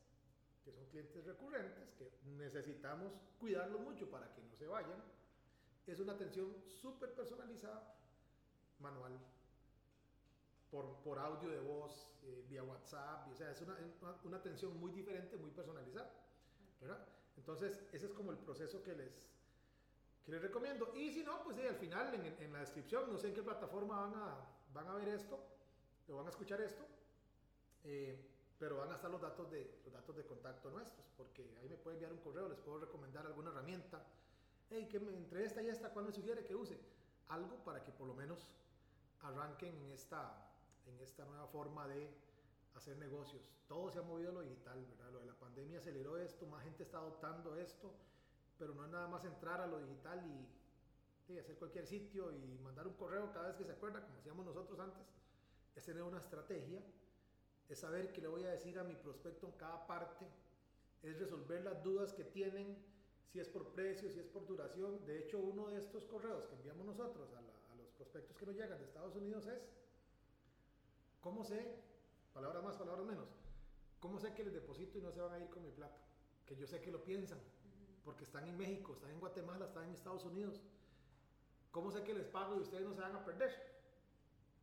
que son clientes recurrentes, que necesitamos cuidarlos mucho para que no se vayan, es una atención súper personalizada, manual, por, por, audio de voz, eh, vía WhatsApp, o sea, es una, una, atención muy diferente, muy personalizada. ¿verdad? Entonces, ese es como el proceso que les, que les recomiendo. Y si no, pues sí, al final en, en, la descripción, no sé en qué plataforma van a, van a ver esto, o van a escuchar esto, eh, pero van a estar los datos, de, los datos de contacto nuestros, porque ahí me pueden enviar un correo, les puedo recomendar alguna herramienta. Hey, que entre esta y esta, ¿cuál me sugiere que use? Algo para que por lo menos arranquen en esta, en esta nueva forma de hacer negocios. Todo se ha movido a lo digital, ¿verdad? Lo de la pandemia aceleró esto, más gente está adoptando esto, pero no es nada más entrar a lo digital y, y hacer cualquier sitio y mandar un correo cada vez que se acuerda, como hacíamos nosotros antes. Es tener una estrategia es saber qué le voy a decir a mi prospecto en cada parte, es resolver las dudas que tienen, si es por precio, si es por duración. De hecho, uno de estos correos que enviamos nosotros a, los prospectos que nos llegan de Estados Unidos es, ¿cómo sé? Palabras más, palabras menos. ¿Cómo sé que les deposito y no se van a ir con mi plata? Que yo sé que lo piensan, porque están en México, están en Guatemala, están en Estados Unidos. ¿Cómo sé que les pago y ustedes no se van a perder?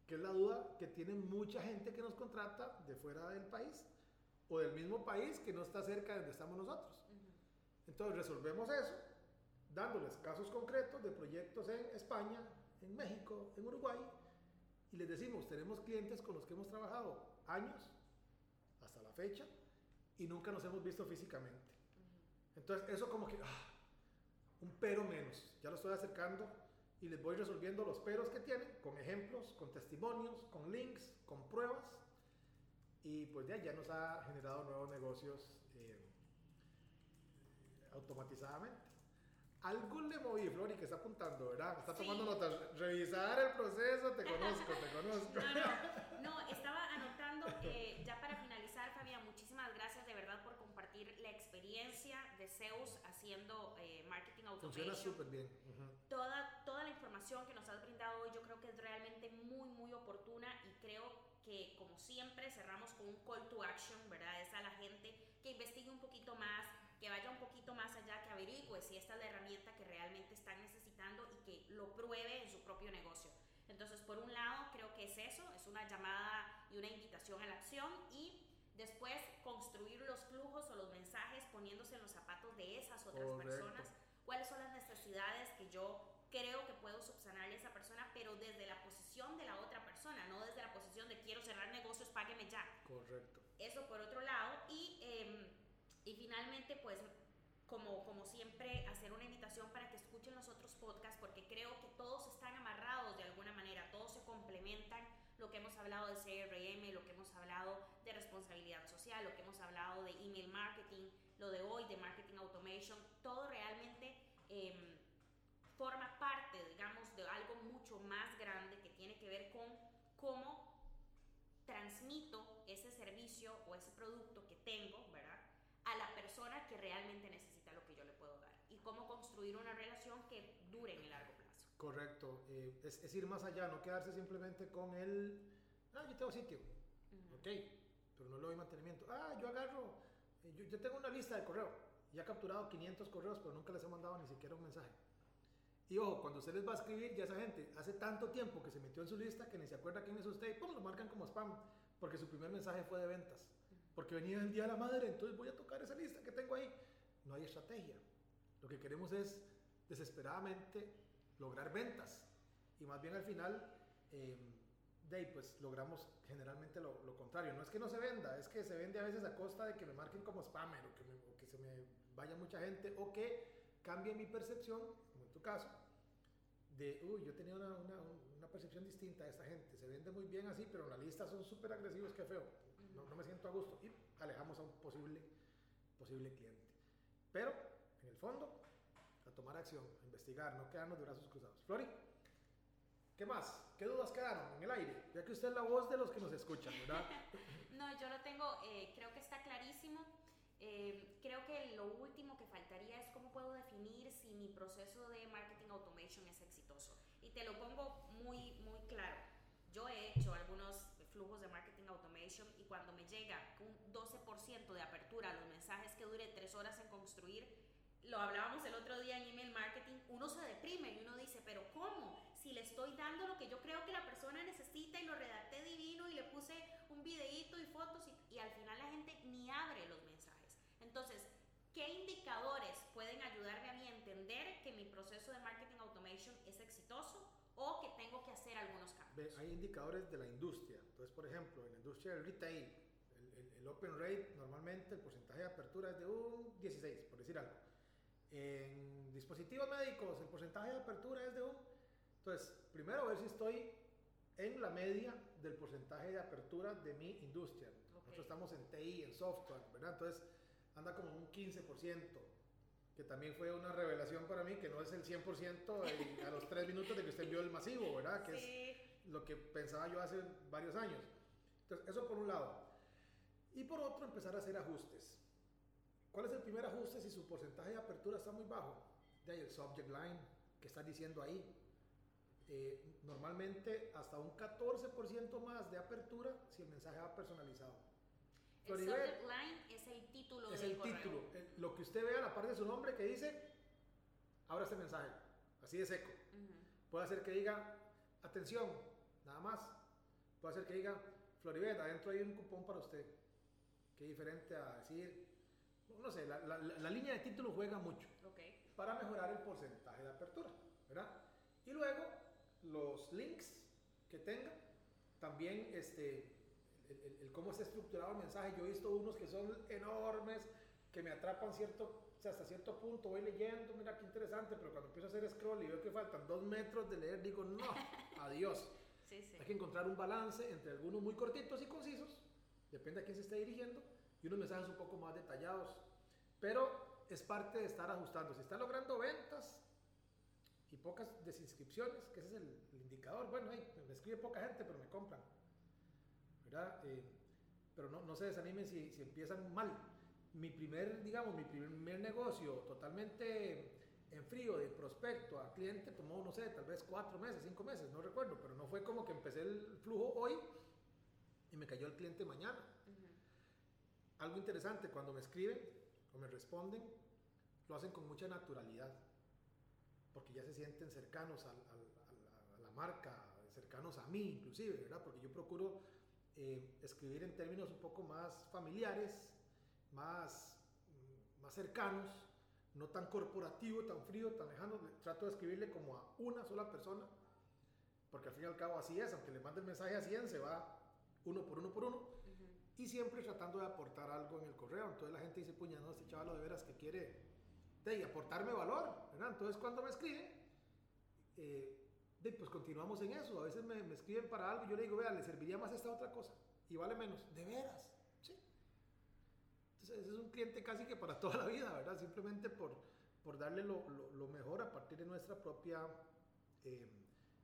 que es la duda que tiene mucha gente que nos contrata de fuera del país o del mismo país que no está cerca de donde estamos nosotros. Entonces resolvemos eso dándoles casos concretos de proyectos en España, en México, en Uruguay, y les decimos, tenemos clientes con los que hemos trabajado años, hasta la fecha, y nunca nos hemos visto físicamente. Entonces, eso como que, ah, un pero menos, ya lo estoy acercando y les voy resolviendo los peros que tienen, con ejemplos, con testimonios, con links, con pruebas, y pues ya, ya nos ha generado nuevos negocios eh, automatizadamente. Algo le moví, Flori, que está apuntando, ¿verdad? Está tomando Sí. notas. Revisar el proceso, te conozco, te conozco. No, no, <laughs> no, estaba anotando, eh, ya para finalizar, Fabián, muchísimas gracias de verdad por compartir la experiencia de Zeus haciendo eh, marketing Funciona automation. súper bien. Ujú. Toda, toda la información que nos has brindado hoy yo creo que es realmente muy, muy oportuna y creo que como siempre cerramos con un call to action, ¿verdad? Es a la gente que investigue un poquito más, que vaya un que averigüe si esta es la herramienta que realmente están necesitando y que lo pruebe en su propio negocio. Entonces, por un lado, creo que es eso, es una llamada y una invitación a la acción y después construir los flujos o los mensajes poniéndose en los zapatos de esas otras Correcto. personas cuáles son las necesidades que yo creo que puedo subsanarle a esa persona, pero desde la posición de la otra persona, no desde la posición de quiero cerrar negocios, págueme ya. Correcto. Eso por otro lado. Y, eh, y finalmente, pues, como, como siempre, hacer una invitación para que escuchen los otros podcasts, porque creo que todos están amarrados de alguna manera, todos se complementan. Lo que hemos hablado de CRM, lo que hemos hablado de responsabilidad social, lo que hemos hablado de email marketing, lo de hoy de marketing automation, todo realmente eh, forma parte, digamos, de algo mucho más grande que tiene que ver con cómo transmito ese servicio o ese producto que tengo, ¿verdad? A la persona que realmente necesita lo que yo le puedo dar y cómo construir una relación que dure en el largo plazo. Correcto. Eh, es, es ir más allá, no quedarse simplemente con el. Ah, yo tengo sitio. Ujú. Ok, pero no le doy mantenimiento. Ah, yo agarro. eh, yo, yo tengo una lista de correo. Y ha capturado 500 correos, pero nunca les he mandado ni siquiera un mensaje. Y ojo, cuando usted les va a escribir, ya esa gente hace tanto tiempo que se metió en su lista que ni se acuerda quién es usted y pum, lo marcan como spam. Porque su primer mensaje fue de ventas. Porque venía el día de la madre, entonces voy a tocar esa lista que tengo ahí. No hay estrategia. Lo que queremos es desesperadamente lograr ventas. Y más bien al final, eh, de ahí, pues logramos generalmente lo, lo contrario. No es que no se venda, es que se vende a veces a costa de que me marquen como spammer o que, me- o que se me vaya mucha gente o que cambie mi percepción, como en tu caso, de, uy, yo tenía una, una, una percepción distinta de esta gente. Se vende muy bien así, pero en la lista son súper agresivos, qué feo. No, no me siento a gusto. Y alejamos a un posible, posible cliente. Pero, en el fondo, a tomar acción, a investigar, no quedarnos de brazos cruzados. Flori, ¿qué más? ¿Qué dudas quedaron en el aire? Ya que usted es la voz de los que nos escuchan, ¿verdad? <laughs> No, yo lo tengo, eh, creo que está clarísimo. Eh, creo que lo último que faltaría es cómo puedo definir si mi proceso de marketing automation es exitoso. Y te lo pongo muy, muy claro. Yo he hecho algunos flujos de marketing automation y cuando me llega un 12% de apertura a los mensajes que dure 3 horas en construir, lo hablábamos el otro día en email marketing, uno se deprime y uno dice, pero ¿cómo? Si le estoy dando lo que yo creo que la persona necesita y lo redacté divino y le puse un videíto y fotos y, y al final la gente ni abre los mensajes. Entonces, ¿qué indicadores pueden ayudarme a mí a entender que mi proceso de marketing automation es exitoso o que tengo que hacer algunos cambios? Hay indicadores de la industria. Entonces, por ejemplo, en la industria del retail, el, el- el open rate, normalmente el porcentaje de apertura es de un 16, por decir algo. En dispositivos médicos, el porcentaje de apertura es de un... Entonces, primero ver si estoy en la media del porcentaje de apertura de mi industria. Nosotros estamos en TI, en software, ¿verdad? Entonces, anda como un 15%, que también fue una revelación para mí, que no es el 100% el- a los 3 minutos de que usted vio el masivo, ¿verdad? Que es Sí, lo que pensaba yo hace varios años. Entonces, eso por un lado. Y por otro, empezar a hacer ajustes. ¿Cuál es el primer ajuste si su porcentaje de apertura está muy bajo? De ahí el subject line que está diciendo ahí. Eh, normalmente hasta un 14% más de apertura si el mensaje va personalizado. el subject line es el título es del el correo. título. el- lo que usted ve a la parte de su nombre que dice, abra este mensaje. Así de seco. Ujú. Puede hacer que diga, atención, nada más. Puede hacer que diga, Floribet, adentro hay un cupón para usted. Qué diferente a decir, no sé, la, la- la- línea de título juega mucho. Ok. para mejorar el porcentaje de apertura, ¿verdad? Y luego los links que tenga, también este, el, el- el cómo está estructurado el mensaje. Yo he visto unos que son enormes, que me atrapan cierto, o sea, hasta cierto punto, voy leyendo, mira qué interesante, pero cuando empiezo a hacer scroll y veo que faltan dos metros de leer, digo, no, <laughs> adiós. Sí, sí. Hay que encontrar un balance entre algunos muy cortitos y concisos, depende a quién se esté dirigiendo, unos mensajes un poco más detallados. Pero es parte de estar ajustando. Si está logrando ventas y pocas desinscripciones, que ese es el, indicador, bueno, me escribe poca gente, pero me compran. ¿Verdad? Eh, pero no, no se desanimen si, si empiezan mal. Mi primer, digamos, mi primer negocio totalmente en frío, de prospecto a cliente, tomó, no sé, tal vez cuatro meses, cinco meses, no recuerdo, pero no fue como que empecé el flujo hoy y me cayó el cliente mañana. Algo interesante, cuando me escriben o me responden, lo hacen con mucha naturalidad, porque ya se sienten cercanos a la marca, cercanos a mí inclusive, ¿verdad? Porque yo procuro eh, escribir en términos un poco más familiares, más, más cercanos, no tan corporativo, tan frío, tan lejano. Trato de escribirle como a una sola persona, porque al fin y al cabo así es, aunque le mande el mensaje a 100, se va uno por uno por uno. Y siempre tratando de aportar algo en el correo. Entonces la gente dice, puña, no, este chaval de veras que quiere de, y aportarme valor, ¿verdad? Entonces cuando me escriben, eh, de, pues continuamos en eso. A veces me, me escriben para algo y yo le digo, vea, le serviría más esta otra cosa y vale menos. De veras, sí. Entonces ese es un cliente casi que para toda la vida, ¿verdad? Simplemente por, por darle lo, lo- lo mejor a partir de nuestra propia eh,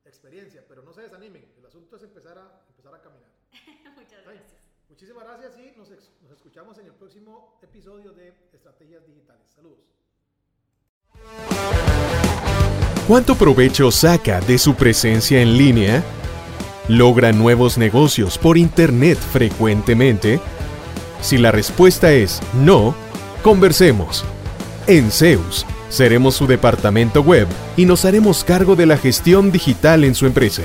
experiencia. Pero no se desanimen, el asunto es empezar a, empezar a caminar. <laughs> Muchas Ay, gracias. Muchísimas gracias y nos, escuchamos en el próximo episodio de Estrategias Digitales. Saludos. ¿Cuánto provecho saca de su presencia en línea? ¿Logra nuevos negocios por Internet frecuentemente? Si la respuesta es no, conversemos. En Zeus, seremos su departamento web y nos haremos cargo de la gestión digital en su empresa,